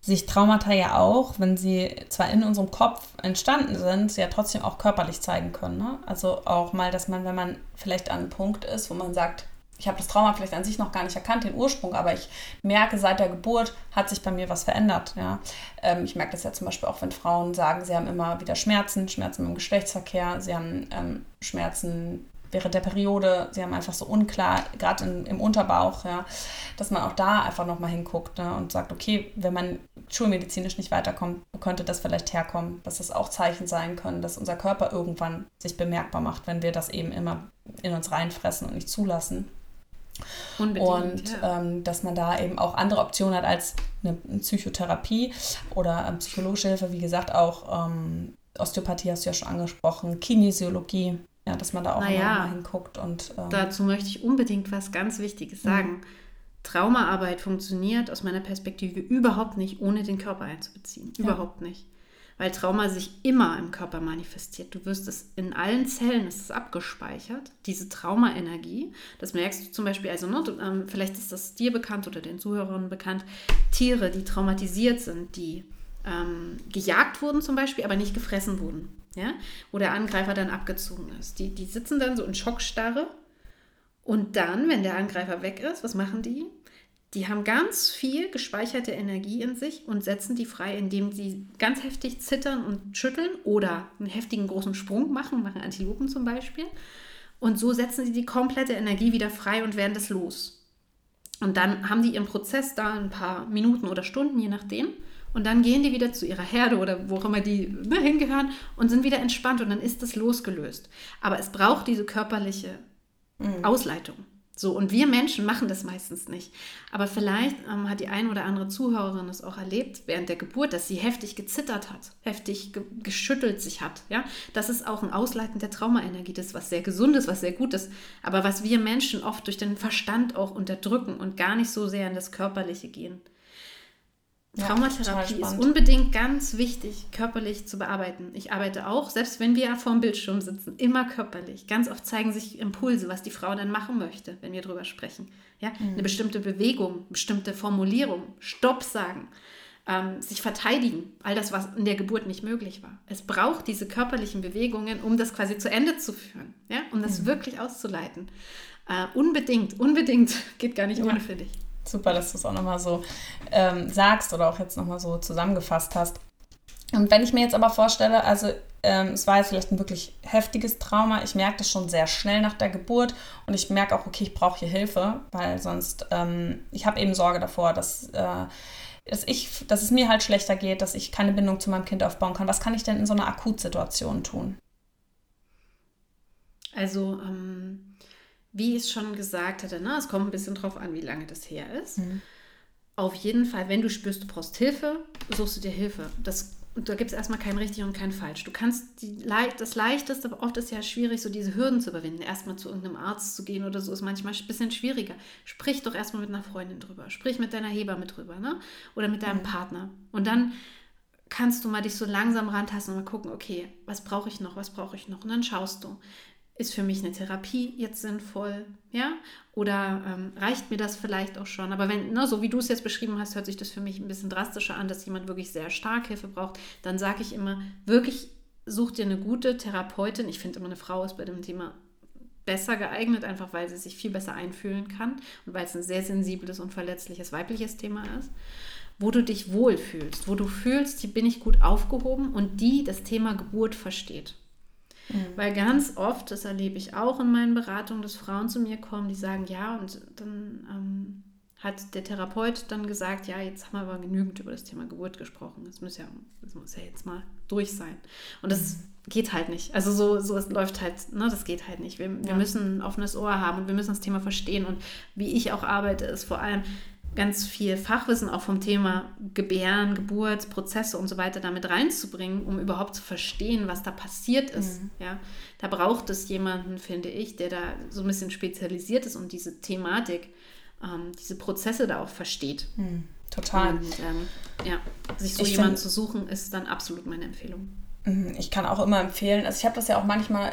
sich Traumata ja auch, wenn sie zwar in unserem Kopf entstanden sind, ja trotzdem auch körperlich zeigen können. Ne? Also auch mal, dass man, wenn man vielleicht an einem Punkt ist, wo man sagt, ich habe das Trauma vielleicht an sich noch gar nicht erkannt, den Ursprung, aber ich merke, seit der Geburt hat sich bei mir was verändert. Ja? Ähm, ich merke das ja zum Beispiel auch, wenn Frauen sagen, sie haben immer wieder Schmerzen, Schmerzen im Geschlechtsverkehr, sie haben ähm, Schmerzen während der Periode, sie haben einfach so unklar, gerade im Unterbauch, ja, dass man auch da einfach nochmal hinguckt ne, und sagt, okay, wenn man schulmedizinisch nicht weiterkommt, könnte das vielleicht herkommen, dass das auch Zeichen sein können, dass unser Körper irgendwann sich bemerkbar macht, wenn wir das eben immer in uns reinfressen und nicht zulassen. Unbedingt, und ja. ähm, dass man da eben auch andere Optionen hat als eine Psychotherapie oder ähm, psychologische Hilfe, wie gesagt, auch ähm, Osteopathie hast du ja schon angesprochen, Kinesiologie, ja, dass man da auch naja, mal hinguckt. Und, ähm, dazu möchte ich unbedingt was ganz Wichtiges sagen. Mhm. Traumaarbeit funktioniert aus meiner Perspektive überhaupt nicht, ohne den Körper einzubeziehen. Ja. Überhaupt nicht. Weil Trauma sich immer im Körper manifestiert. Du wirst es in allen Zellen, es ist abgespeichert, diese Traumaenergie. Das merkst du zum Beispiel, also ne, ähm, vielleicht ist das dir bekannt oder den Zuhörern bekannt, Tiere, die traumatisiert sind, die ähm, gejagt wurden zum Beispiel, aber nicht gefressen wurden ja, wo der Angreifer dann abgezogen ist. Die, die sitzen dann so in Schockstarre und dann, wenn der Angreifer weg ist, was machen die? Die haben ganz viel gespeicherte Energie in sich und setzen die frei, indem sie ganz heftig zittern und schütteln oder einen heftigen großen Sprung machen, machen Antilopen zum Beispiel. Und so setzen sie die komplette Energie wieder frei und werden das los. Und dann haben die ihren Prozess da ein paar Minuten oder Stunden, je nachdem. Und dann gehen die wieder zu ihrer Herde oder wo auch immer die ne, hingehören und sind wieder entspannt und dann ist das losgelöst. Aber es braucht diese körperliche mhm. Ausleitung. So, und wir Menschen machen das meistens nicht. Aber vielleicht ähm, hat die eine oder andere Zuhörerin es auch erlebt während der Geburt, dass sie heftig gezittert hat, heftig ge geschüttelt sich hat. Ja? Das ist auch ein Ausleiten der Traumaenergie, das ist was sehr Gesundes, was sehr Gutes, aber was wir Menschen oft durch den Verstand auch unterdrücken und gar nicht so sehr in das Körperliche gehen. Traumatherapie ist unbedingt ganz wichtig, körperlich zu bearbeiten. Ich arbeite auch, selbst wenn wir vor dem Bildschirm sitzen, immer körperlich. Ganz oft zeigen sich Impulse, was die Frau dann machen möchte, wenn wir darüber sprechen. Ja? Mhm. Eine bestimmte Bewegung, bestimmte Formulierung, Stopp sagen, ähm, sich verteidigen, all das, was in der Geburt nicht möglich war. Es braucht diese körperlichen Bewegungen, um das quasi zu Ende zu führen, ja? um das mhm. wirklich auszuleiten. Äh, unbedingt, unbedingt, <laughs> geht gar nicht ohne, ja. finde ich. Super, dass du es auch nochmal so ähm, sagst oder auch jetzt nochmal so zusammengefasst hast. Und wenn ich mir jetzt aber vorstelle, also ähm, es war jetzt vielleicht ein wirklich heftiges Trauma, ich merke das schon sehr schnell nach der Geburt und ich merke auch, okay, ich brauche hier Hilfe, weil sonst, ähm, ich habe eben Sorge davor, dass, äh, dass, ich, dass es mir halt schlechter geht, dass ich keine Bindung zu meinem Kind aufbauen kann. Was kann ich denn in so einer Akutsituation tun? Also, ähm, wie ich es schon gesagt hatte, ne, es kommt ein bisschen drauf an, wie lange das her ist. Mhm. Auf jeden Fall, wenn du spürst, du brauchst Hilfe, suchst du dir Hilfe. Das, da gibt es erstmal kein richtig und kein falsch. Du kannst die, das Leichteste, aber oft ist ja schwierig, so diese Hürden zu überwinden. Erstmal zu irgendeinem Arzt zu gehen oder so ist manchmal ein bisschen schwieriger. Sprich doch erstmal mit einer Freundin drüber. Sprich mit deiner Hebamme drüber, ne? Oder mit deinem mhm. Partner. Und dann kannst du mal dich so langsam rantasten und mal gucken, okay, was brauche ich noch, was brauche ich noch? Und dann schaust du ist für mich eine Therapie jetzt sinnvoll, ja? Oder ähm, reicht mir das vielleicht auch schon? Aber wenn, ne, so wie du es jetzt beschrieben hast, hört sich das für mich ein bisschen drastischer an, dass jemand wirklich sehr stark Hilfe braucht, dann sage ich immer, wirklich such dir eine gute Therapeutin. Ich finde immer, eine Frau ist bei dem Thema besser geeignet, einfach weil sie sich viel besser einfühlen kann und weil es ein sehr sensibles und verletzliches weibliches Thema ist, wo du dich wohlfühlst, wo du fühlst, hier bin ich gut aufgehoben und die das Thema Geburt versteht. Mhm. Weil ganz oft, das erlebe ich auch in meinen Beratungen, dass Frauen zu mir kommen, die sagen, ja, und dann ähm, hat der Therapeut dann gesagt, ja, jetzt haben wir aber genügend über das Thema Geburt gesprochen. Das muss ja, das muss ja jetzt mal durch sein. Und das mhm. geht halt nicht. Also so, so es läuft halt, ne, das geht halt nicht. Wir, ja. wir müssen ein offenes Ohr haben und wir müssen das Thema verstehen. Und wie ich auch arbeite, ist vor allem ganz viel Fachwissen auch vom Thema Gebären, Geburtsprozesse und so weiter damit reinzubringen, um überhaupt zu verstehen, was da passiert ist. Mhm. Ja, da braucht es jemanden, finde ich, der da so ein bisschen spezialisiert ist und diese Thematik ähm, diese Prozesse da auch versteht. Mhm, total. Und ähm, ja, sich so ich jemanden zu suchen, ist dann absolut meine Empfehlung. Mhm, ich kann auch immer empfehlen, also ich habe das ja auch manchmal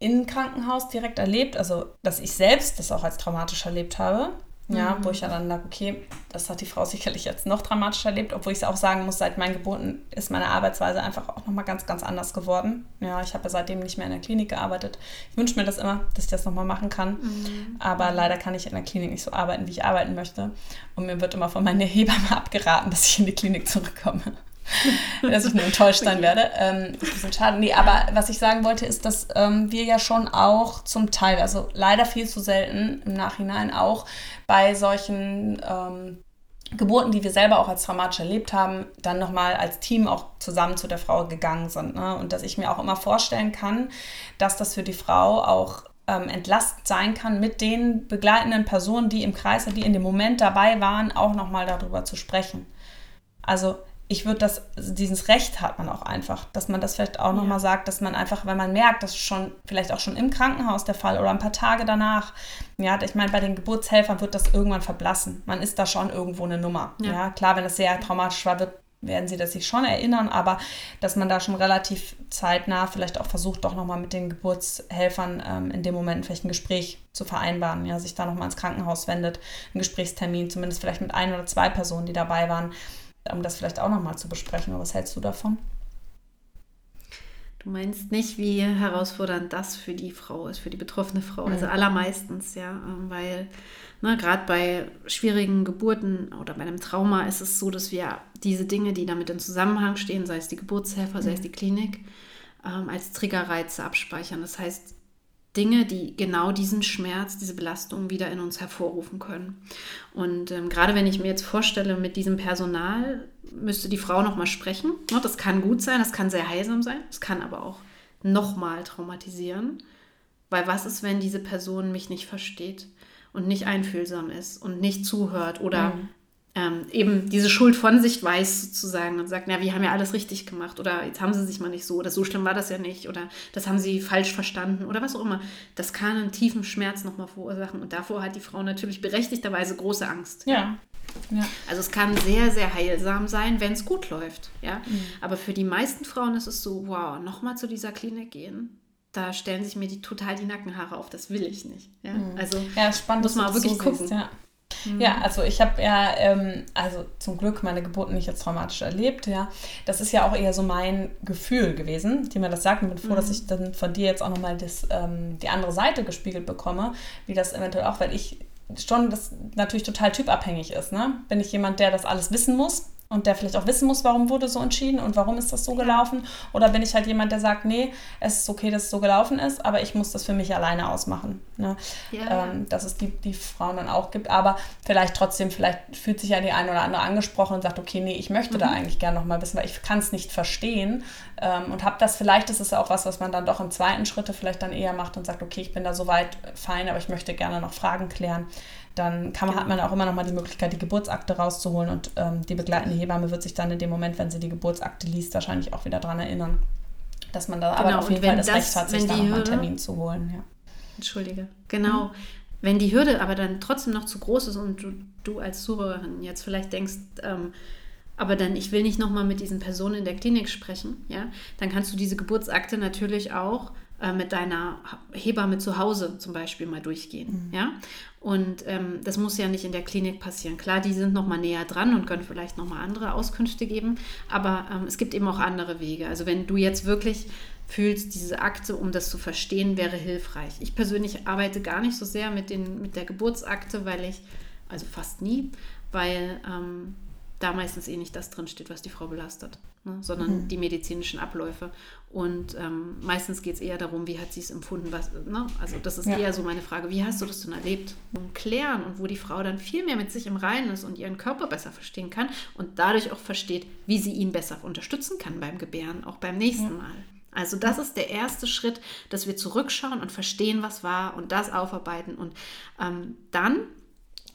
im Krankenhaus direkt erlebt, also dass ich selbst das auch als traumatisch erlebt habe. Ja, mhm. wo ich ja dann lag, okay, das hat die Frau sicherlich jetzt noch dramatischer erlebt, obwohl ich es auch sagen muss, seit meinen Geburten ist meine Arbeitsweise einfach auch nochmal ganz, ganz anders geworden. Ja, ich habe ja seitdem nicht mehr in der Klinik gearbeitet. Ich wünsche mir das immer, dass ich das nochmal machen kann. Mhm. Aber leider kann ich in der Klinik nicht so arbeiten, wie ich arbeiten möchte. Und mir wird immer von meiner Hebamme <laughs> abgeraten, dass ich in die Klinik zurückkomme. <laughs> dass ich nur enttäuscht sein werde. Ähm, ist ein bisschen schade. Nee, aber was ich sagen wollte, ist, dass ähm, wir ja schon auch zum Teil, also leider viel zu selten im Nachhinein auch bei solchen ähm, Geburten, die wir selber auch als traumatisch erlebt haben, dann nochmal als Team auch zusammen zu der Frau gegangen sind. Ne? Und dass ich mir auch immer vorstellen kann, dass das für die Frau auch ähm, entlastend sein kann, mit den begleitenden Personen, die im Kreis die in dem Moment dabei waren, auch nochmal darüber zu sprechen. Also ich würde das, also dieses Recht hat man auch einfach, dass man das vielleicht auch ja. nochmal sagt, dass man einfach, wenn man merkt, dass schon, vielleicht auch schon im Krankenhaus der Fall oder ein paar Tage danach, ja, ich meine, bei den Geburtshelfern wird das irgendwann verblassen. Man ist da schon irgendwo eine Nummer. Ja, ja klar, wenn es sehr traumatisch war, wird, werden sie das sich schon erinnern, aber dass man da schon relativ zeitnah vielleicht auch versucht, doch nochmal mit den Geburtshelfern ähm, in dem Moment vielleicht ein Gespräch zu vereinbaren, ja, sich da nochmal ins Krankenhaus wendet, einen Gesprächstermin, zumindest vielleicht mit ein oder zwei Personen, die dabei waren, um das vielleicht auch nochmal zu besprechen. was hältst du davon? Du meinst nicht, wie herausfordernd das für die Frau ist, für die betroffene Frau. Also mhm. Also allermeistens, ja, ähm, weil ne, gerade bei schwierigen Geburten oder bei einem Trauma ist es so, dass wir diese Dinge, die damit in Zusammenhang stehen, sei es die Geburtshelfer, sei es mhm. die Klinik, ähm, als Triggerreize abspeichern. Das heißt, Dinge, die genau diesen Schmerz, diese Belastung wieder in uns hervorrufen können. Und ähm, gerade wenn ich mir jetzt vorstelle, mit diesem Personal müsste die Frau nochmal sprechen. Das kann gut sein, das kann sehr heilsam sein, es kann aber auch nochmal traumatisieren. Weil was ist, wenn diese Person mich nicht versteht und nicht einfühlsam ist und nicht zuhört oder mhm ähm, eben diese Schuld von sich weiß sozusagen und sagt, na, wir haben ja alles richtig gemacht oder jetzt haben sie sich mal nicht so oder so schlimm war das ja nicht oder das haben sie falsch verstanden oder was auch immer. Das kann einen tiefen Schmerz nochmal verursachen und davor hat die Frau natürlich berechtigterweise große Angst. Ja. ja. Also es kann sehr, sehr heilsam sein, wenn es gut läuft. Ja? Mhm. Aber für die meisten Frauen ist es so, wow, nochmal zu dieser Klinik gehen da stellen sich mir die total die Nackenhaare auf. Das will ich nicht. Ja? Mhm. Also ja, spannend, muss man wirklich so gucken. Siehst, ja. Mhm. Ja, also ich habe ja, ähm, also zum Glück meine Geburt nicht jetzt traumatisch erlebt, ja. Das ist ja auch eher so mein Gefühl gewesen, die mir das sagt. Und bin froh, mhm. dass ich dann von dir jetzt auch nochmal ähm, die andere Seite gespiegelt bekomme, wie das eventuell auch, weil ich schon das natürlich total typabhängig ist. Ne? Bin ich jemand, der das alles wissen muss? Und der vielleicht auch wissen muss, warum wurde so entschieden und warum ist das so gelaufen. Oder bin ich halt jemand, der sagt, nee, es ist okay, dass es so gelaufen ist, aber ich muss das für mich alleine ausmachen. Ne? Ja. Ähm, dass es die, die Frauen dann auch gibt. Aber vielleicht trotzdem, vielleicht fühlt sich ja die eine oder andere angesprochen und sagt, okay, nee, ich möchte mhm. da eigentlich gerne nochmal wissen, weil ich kann es nicht verstehen. Ähm, und habe das, vielleicht ist es auch was, was man dann doch im zweiten Schritte vielleicht dann eher macht und sagt, okay, ich bin da soweit fein, aber ich möchte gerne noch Fragen klären dann kann man, hat man auch immer noch mal die Möglichkeit, die Geburtsakte rauszuholen und ähm, die begleitende Hebamme wird sich dann in dem Moment, wenn sie die Geburtsakte liest, wahrscheinlich auch wieder daran erinnern, dass man da genau, aber auf jeden Fall das, das Recht hat, sich da nochmal einen Termin zu holen. Ja. Entschuldige. Genau. Mhm. Wenn die Hürde aber dann trotzdem noch zu groß ist und du, du als Zuhörerin jetzt vielleicht denkst, ähm, aber dann, ich will nicht nochmal mit diesen Personen in der Klinik sprechen, ja, dann kannst du diese Geburtsakte natürlich auch äh, mit deiner Hebamme zu Hause zum Beispiel mal durchgehen. Mhm. Ja? Und ähm, das muss ja nicht in der Klinik passieren. Klar, die sind noch mal näher dran und können vielleicht noch mal andere Auskünfte geben, aber ähm, es gibt eben auch andere Wege. Also wenn du jetzt wirklich fühlst, diese Akte, um das zu verstehen, wäre hilfreich. Ich persönlich arbeite gar nicht so sehr mit, den, mit der Geburtsakte, weil ich, also fast nie, weil ähm, da meistens eh nicht das drinsteht, was die Frau belastet, ne? sondern mhm. die medizinischen Abläufe. Und ähm, meistens geht es eher darum, wie hat sie es empfunden. Was, ne? Also das ist ja. eher so meine Frage, wie hast du das denn erlebt? Und klären und wo die Frau dann viel mehr mit sich im Reinen ist und ihren Körper besser verstehen kann und dadurch auch versteht, wie sie ihn besser unterstützen kann beim Gebären, auch beim nächsten ja. Mal. Also das ist der erste Schritt, dass wir zurückschauen und verstehen, was war und das aufarbeiten. Und ähm, dann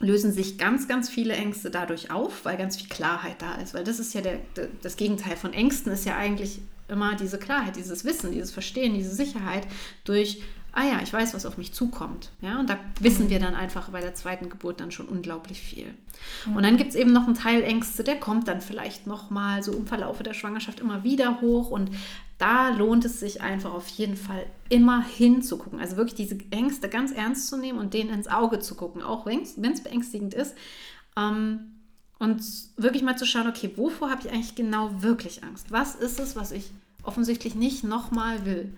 lösen sich ganz, ganz viele Ängste dadurch auf, weil ganz viel Klarheit da ist. Weil das ist ja der, das Gegenteil von Ängsten, ist ja eigentlich immer diese Klarheit, dieses Wissen, dieses Verstehen, diese Sicherheit durch ah ja, ich weiß, was auf mich zukommt. Ja, und da wissen wir dann einfach bei der zweiten Geburt dann schon unglaublich viel. Und dann gibt es eben noch einen Teil Ängste, der kommt dann vielleicht nochmal so im Verlaufe der Schwangerschaft immer wieder hoch. Und da lohnt es sich einfach auf jeden Fall immer hinzugucken. Also wirklich diese Ängste ganz ernst zu nehmen und denen ins Auge zu gucken, auch wenn es beängstigend ist. Ähm, und wirklich mal zu schauen, okay, wovor habe ich eigentlich genau wirklich Angst? Was ist es, was ich offensichtlich nicht nochmal will?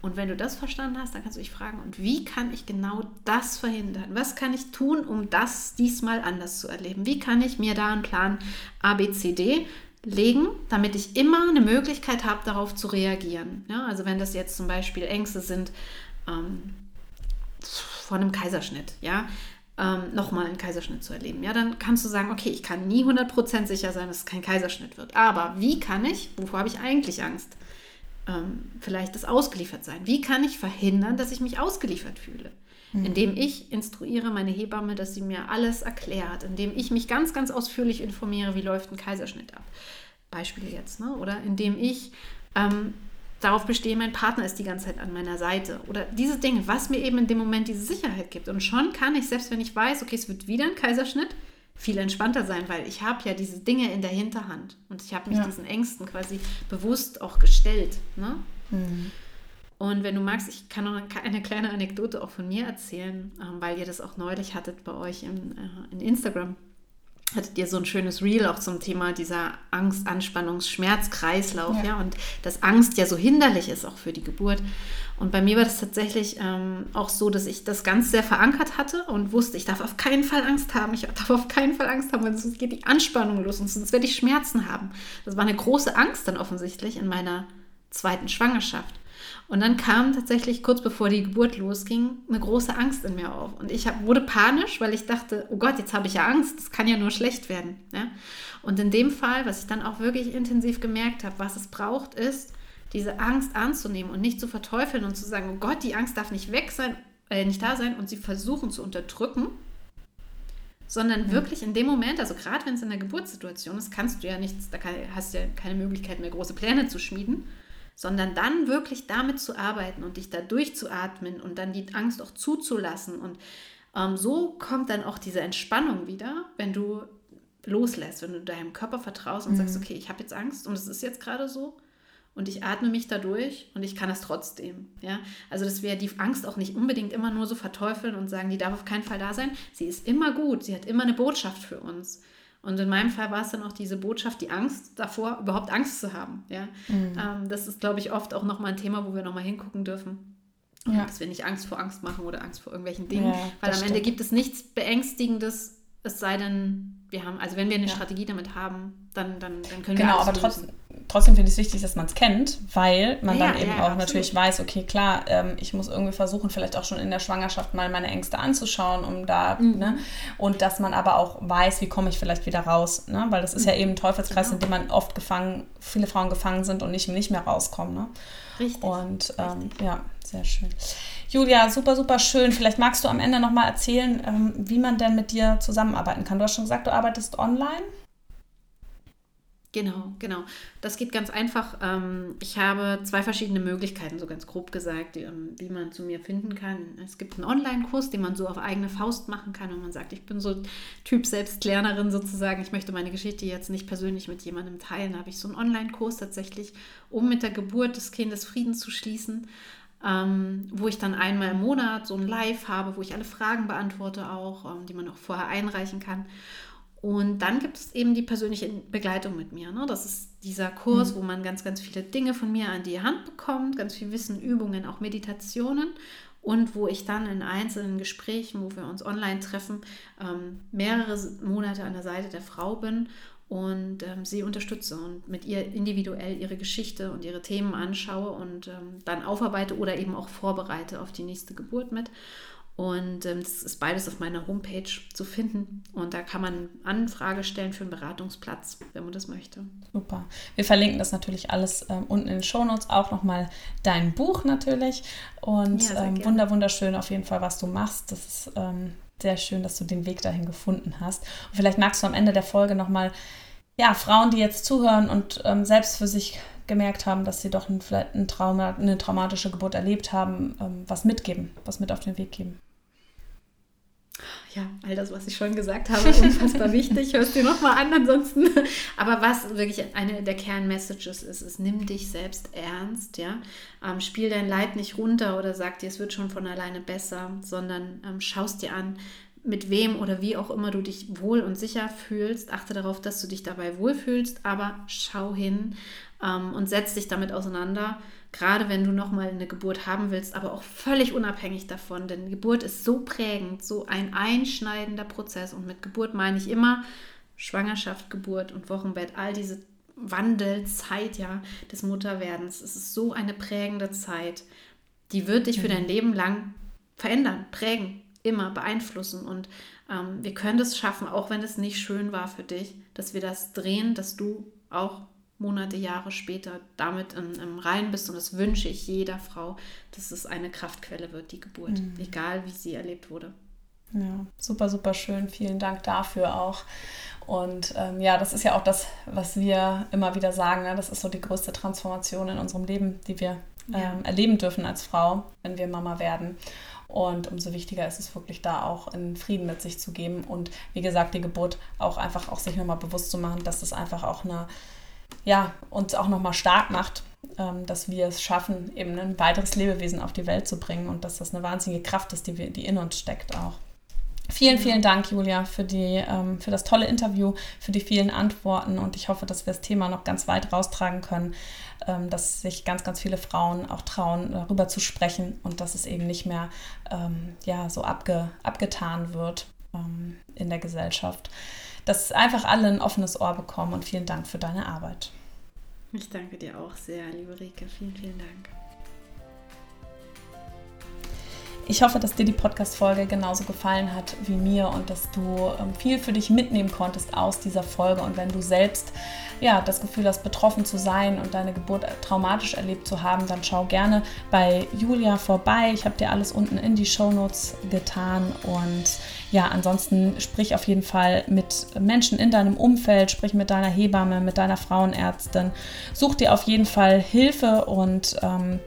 Und wenn du das verstanden hast, dann kannst du dich fragen, und wie kann ich genau das verhindern? Was kann ich tun, um das diesmal anders zu erleben? Wie kann ich mir da einen Plan A, B, C, D legen, damit ich immer eine Möglichkeit habe, darauf zu reagieren? Ja, also wenn das jetzt zum Beispiel Ängste sind ähm, vor einem Kaiserschnitt, ja, ähm, nochmal einen Kaiserschnitt zu erleben. Ja, dann kannst du sagen, okay, ich kann nie 100% sicher sein, dass es kein Kaiserschnitt wird. Aber wie kann ich, wovor habe ich eigentlich Angst? ähm, vielleicht das Ausgeliefertsein. Wie kann ich verhindern, dass ich mich ausgeliefert fühle? Mhm. Indem ich instruiere meine Hebamme, dass sie mir alles erklärt, indem ich mich ganz, ganz ausführlich informiere, wie läuft ein Kaiserschnitt ab. Beispiel jetzt, ne? oder indem ich ähm, darauf bestehe, mein Partner ist die ganze Zeit an meiner Seite. Oder diese Dinge, was mir eben in dem Moment diese Sicherheit gibt. Und schon kann ich, selbst wenn ich weiß, okay, es wird wieder ein Kaiserschnitt, viel entspannter sein, weil ich habe ja diese Dinge in der Hinterhand und ich habe mich ja. diesen Ängsten quasi bewusst auch gestellt. Ne? Mhm. Und wenn du magst, ich kann noch eine kleine Anekdote auch von mir erzählen, ähm, weil ihr das auch neulich hattet bei euch in, äh, in Instagram hattet ihr so ein schönes Reel auch zum Thema dieser Angst, Anspannungs, Schmerzkreislauf, ja. ja, und dass Angst ja so hinderlich ist auch für die Geburt. Und bei mir war das tatsächlich ähm, auch so, dass ich das ganz sehr verankert hatte und wusste, ich darf auf keinen Fall Angst haben, ich darf auf keinen Fall Angst haben, weil sonst geht die Anspannung los und sonst werde ich Schmerzen haben. Das war eine große Angst dann offensichtlich in meiner zweiten Schwangerschaft. Und dann kam tatsächlich kurz bevor die Geburt losging eine große Angst in mir auf. Und ich hab, wurde panisch, weil ich dachte, oh Gott, jetzt habe ich ja Angst, das kann ja nur schlecht werden. Ja? Und in dem Fall, was ich dann auch wirklich intensiv gemerkt habe, was es braucht, ist, diese Angst anzunehmen und nicht zu verteufeln und zu sagen, oh Gott, die Angst darf nicht weg sein, äh, nicht da sein und sie versuchen zu unterdrücken, sondern mhm. wirklich in dem Moment, also gerade wenn es in der Geburtssituation ist, kannst du ja nichts, da kann, hast du ja keine Möglichkeit mehr, große Pläne zu schmieden, sondern dann wirklich damit zu arbeiten und dich da durchzuatmen und dann die Angst auch zuzulassen. Und ähm, so kommt dann auch diese Entspannung wieder, wenn du loslässt, wenn du deinem Körper vertraust und mhm. sagst, okay, ich habe jetzt Angst und es ist jetzt gerade so und ich atme mich dadurch und ich kann es trotzdem. Ja? Also, dass wir die Angst auch nicht unbedingt immer nur so verteufeln und sagen, die darf auf keinen Fall da sein. Sie ist immer gut, sie hat immer eine Botschaft für uns. Und in meinem Fall war es dann auch diese Botschaft, die Angst davor, überhaupt Angst zu haben. Ja? Mhm. Ähm, das ist, glaube ich, oft auch nochmal ein Thema, wo wir nochmal hingucken dürfen. Ja. Dass wir nicht Angst vor Angst machen oder Angst vor irgendwelchen Dingen. Ja, Weil am stimmt. Ende gibt es nichts Beängstigendes, es sei denn, wir haben, also wenn wir eine ja. Strategie damit haben, dann, dann, dann können genau, wir Genau, aber trotzdem, trotzdem finde ich es wichtig, dass man es kennt, weil man ja, dann eben ja, auch natürlich weiß, okay, klar, ähm, ich muss irgendwie versuchen, vielleicht auch schon in der Schwangerschaft mal meine Ängste anzuschauen, um da, mhm. ne, und dass man aber auch weiß, wie komme ich vielleicht wieder raus, ne, weil das ist mhm. ja eben ein Teufelskreis, genau. in dem man oft gefangen, viele Frauen gefangen sind und nicht, nicht mehr rauskommen, ne. Richtig. Und ähm, ja, sehr schön. Julia, super, super schön. Vielleicht magst du am Ende nochmal erzählen, ähm, wie man denn mit dir zusammenarbeiten kann. Du hast schon gesagt, du arbeitest online. Genau, genau. Das geht ganz einfach. Ähm, ich habe zwei verschiedene Möglichkeiten, so ganz grob gesagt, ähm, wie man zu mir finden kann. Es gibt einen Online-Kurs, den man so auf eigene Faust machen kann und man sagt, ich bin so Typ Selbstlernerin sozusagen. Ich möchte meine Geschichte jetzt nicht persönlich mit jemandem teilen. Da habe ich so einen Online-Kurs tatsächlich, um mit der Geburt des Kindes Frieden zu schließen ähm, wo ich dann einmal im Monat so ein Live habe, wo ich alle Fragen beantworte auch, ähm, die man auch vorher einreichen kann. Und dann gibt es eben die persönliche Begleitung mit mir. Ne? Das ist dieser Kurs, mhm. wo man ganz, ganz viele Dinge von mir an die Hand bekommt, ganz viel Wissen, Übungen, auch Meditationen und wo ich dann in einzelnen Gesprächen, wo wir uns online treffen, ähm, mehrere Monate an der Seite der Frau bin und ähm, sie unterstütze und mit ihr individuell ihre Geschichte und ihre Themen anschaue und ähm, dann aufarbeite oder eben auch vorbereite auf die nächste Geburt mit. Und ähm, das ist beides auf meiner Homepage zu finden. Und da kann man Anfrage stellen für einen Beratungsplatz, wenn man das möchte. Super. Wir verlinken das natürlich alles ähm, unten in den Shownotes, auch nochmal dein Buch natürlich. Und ja, ähm, wunder, wunderschön auf jeden Fall, was du machst. Das ist ähm, sehr schön, dass du den Weg dahin gefunden hast. Und vielleicht magst du am Ende der Folge nochmal, ja, Frauen, die jetzt zuhören und ähm, selbst für sich gemerkt haben, dass sie doch ein, vielleicht ein Trauma, eine traumatische Geburt erlebt haben, ähm, was mitgeben, was mit auf den Weg geben. Ja, all das, was ich schon gesagt habe, <laughs> unfassbar wichtig. Hörst dir nochmal an, ansonsten. <laughs> Aber was wirklich eine der Kernmessages ist, ist, nimm dich selbst ernst, ja. Ähm, spiel dein Leid nicht runter oder sag dir, es wird schon von alleine besser, sondern ähm, schaust dir an, mit wem oder wie auch immer du dich wohl und sicher fühlst. Achte darauf, dass du dich dabei wohlfühlst, aber schau hin ähm, und setz dich damit auseinander. Gerade wenn du nochmal eine Geburt haben willst, aber auch völlig unabhängig davon, denn Geburt ist so prägend, so ein einschneidender Prozess. Und mit Geburt meine ich immer Schwangerschaft, Geburt und Wochenbett, all diese Wandelzeit ja, des Mutterwerdens. Es ist so eine prägende Zeit, die wird dich für dein Leben lang verändern, prägen, immer beeinflussen. Und ähm, wir können es schaffen, auch wenn es nicht schön war für dich, dass wir das drehen, dass du auch Monate, Jahre später damit im, im Rein bist. Und das wünsche ich jeder Frau, dass es eine Kraftquelle wird, die Geburt, mhm. egal wie sie erlebt wurde. Ja, super, super schön. Vielen Dank dafür auch. Und ähm, ja, das ist ja auch das, was wir immer wieder sagen. Ne? Das ist so die größte Transformation in unserem Leben, die wir ähm, ja. erleben dürfen als Frau, wenn wir Mama werden. Und umso wichtiger ist es wirklich da auch in Frieden mit sich zu geben und wie gesagt, die Geburt auch einfach auch sich nochmal bewusst zu machen, dass das einfach auch eine, ja, uns auch nochmal stark macht, ähm, dass wir es schaffen, eben ein weiteres Lebewesen auf die Welt zu bringen und dass das eine wahnsinnige Kraft ist, die, wir, die in uns steckt auch. Vielen, vielen Dank, Julia, für, die, ähm, für das tolle Interview, für die vielen Antworten und ich hoffe, dass wir das Thema noch ganz weit raustragen können, ähm, dass sich ganz, ganz viele Frauen auch trauen, darüber zu sprechen und dass es eben nicht mehr ähm, ja, so abge, abgetan wird ähm, in der Gesellschaft. Dass einfach alle ein offenes Ohr bekommen und vielen Dank für deine Arbeit. Ich danke dir auch sehr, liebe Rike. Vielen, vielen Dank. Ich hoffe, dass dir die Podcast-Folge genauso gefallen hat wie mir und dass du ähm, viel für dich mitnehmen konntest aus dieser Folge. Und wenn du selbst ja, das Gefühl hast, betroffen zu sein und deine Geburt traumatisch erlebt zu haben, dann schau gerne bei Julia vorbei. Ich habe dir alles unten in die Show Notes getan. Und ja, ansonsten sprich auf jeden Fall mit Menschen in deinem Umfeld, sprich mit deiner Hebamme, mit deiner Frauenärztin. Such dir auf jeden Fall Hilfe und ähm,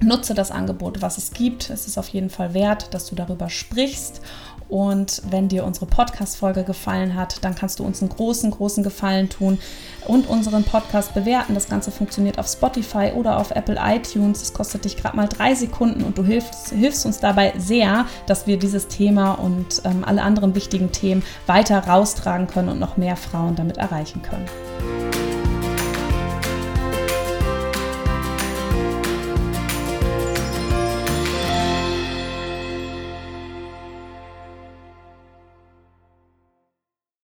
Nutze das Angebot, was es gibt. Es ist auf jeden Fall wert, dass du darüber sprichst. Und wenn dir unsere Podcast-Folge gefallen hat, dann kannst du uns einen großen, großen Gefallen tun und unseren Podcast bewerten. Das Ganze funktioniert auf Spotify oder auf Apple iTunes. Es kostet dich gerade mal drei Sekunden und du hilfst, hilfst, uns dabei sehr, dass wir dieses Thema und ähm, alle anderen wichtigen Themen weiter raustragen können und noch mehr Frauen damit erreichen können.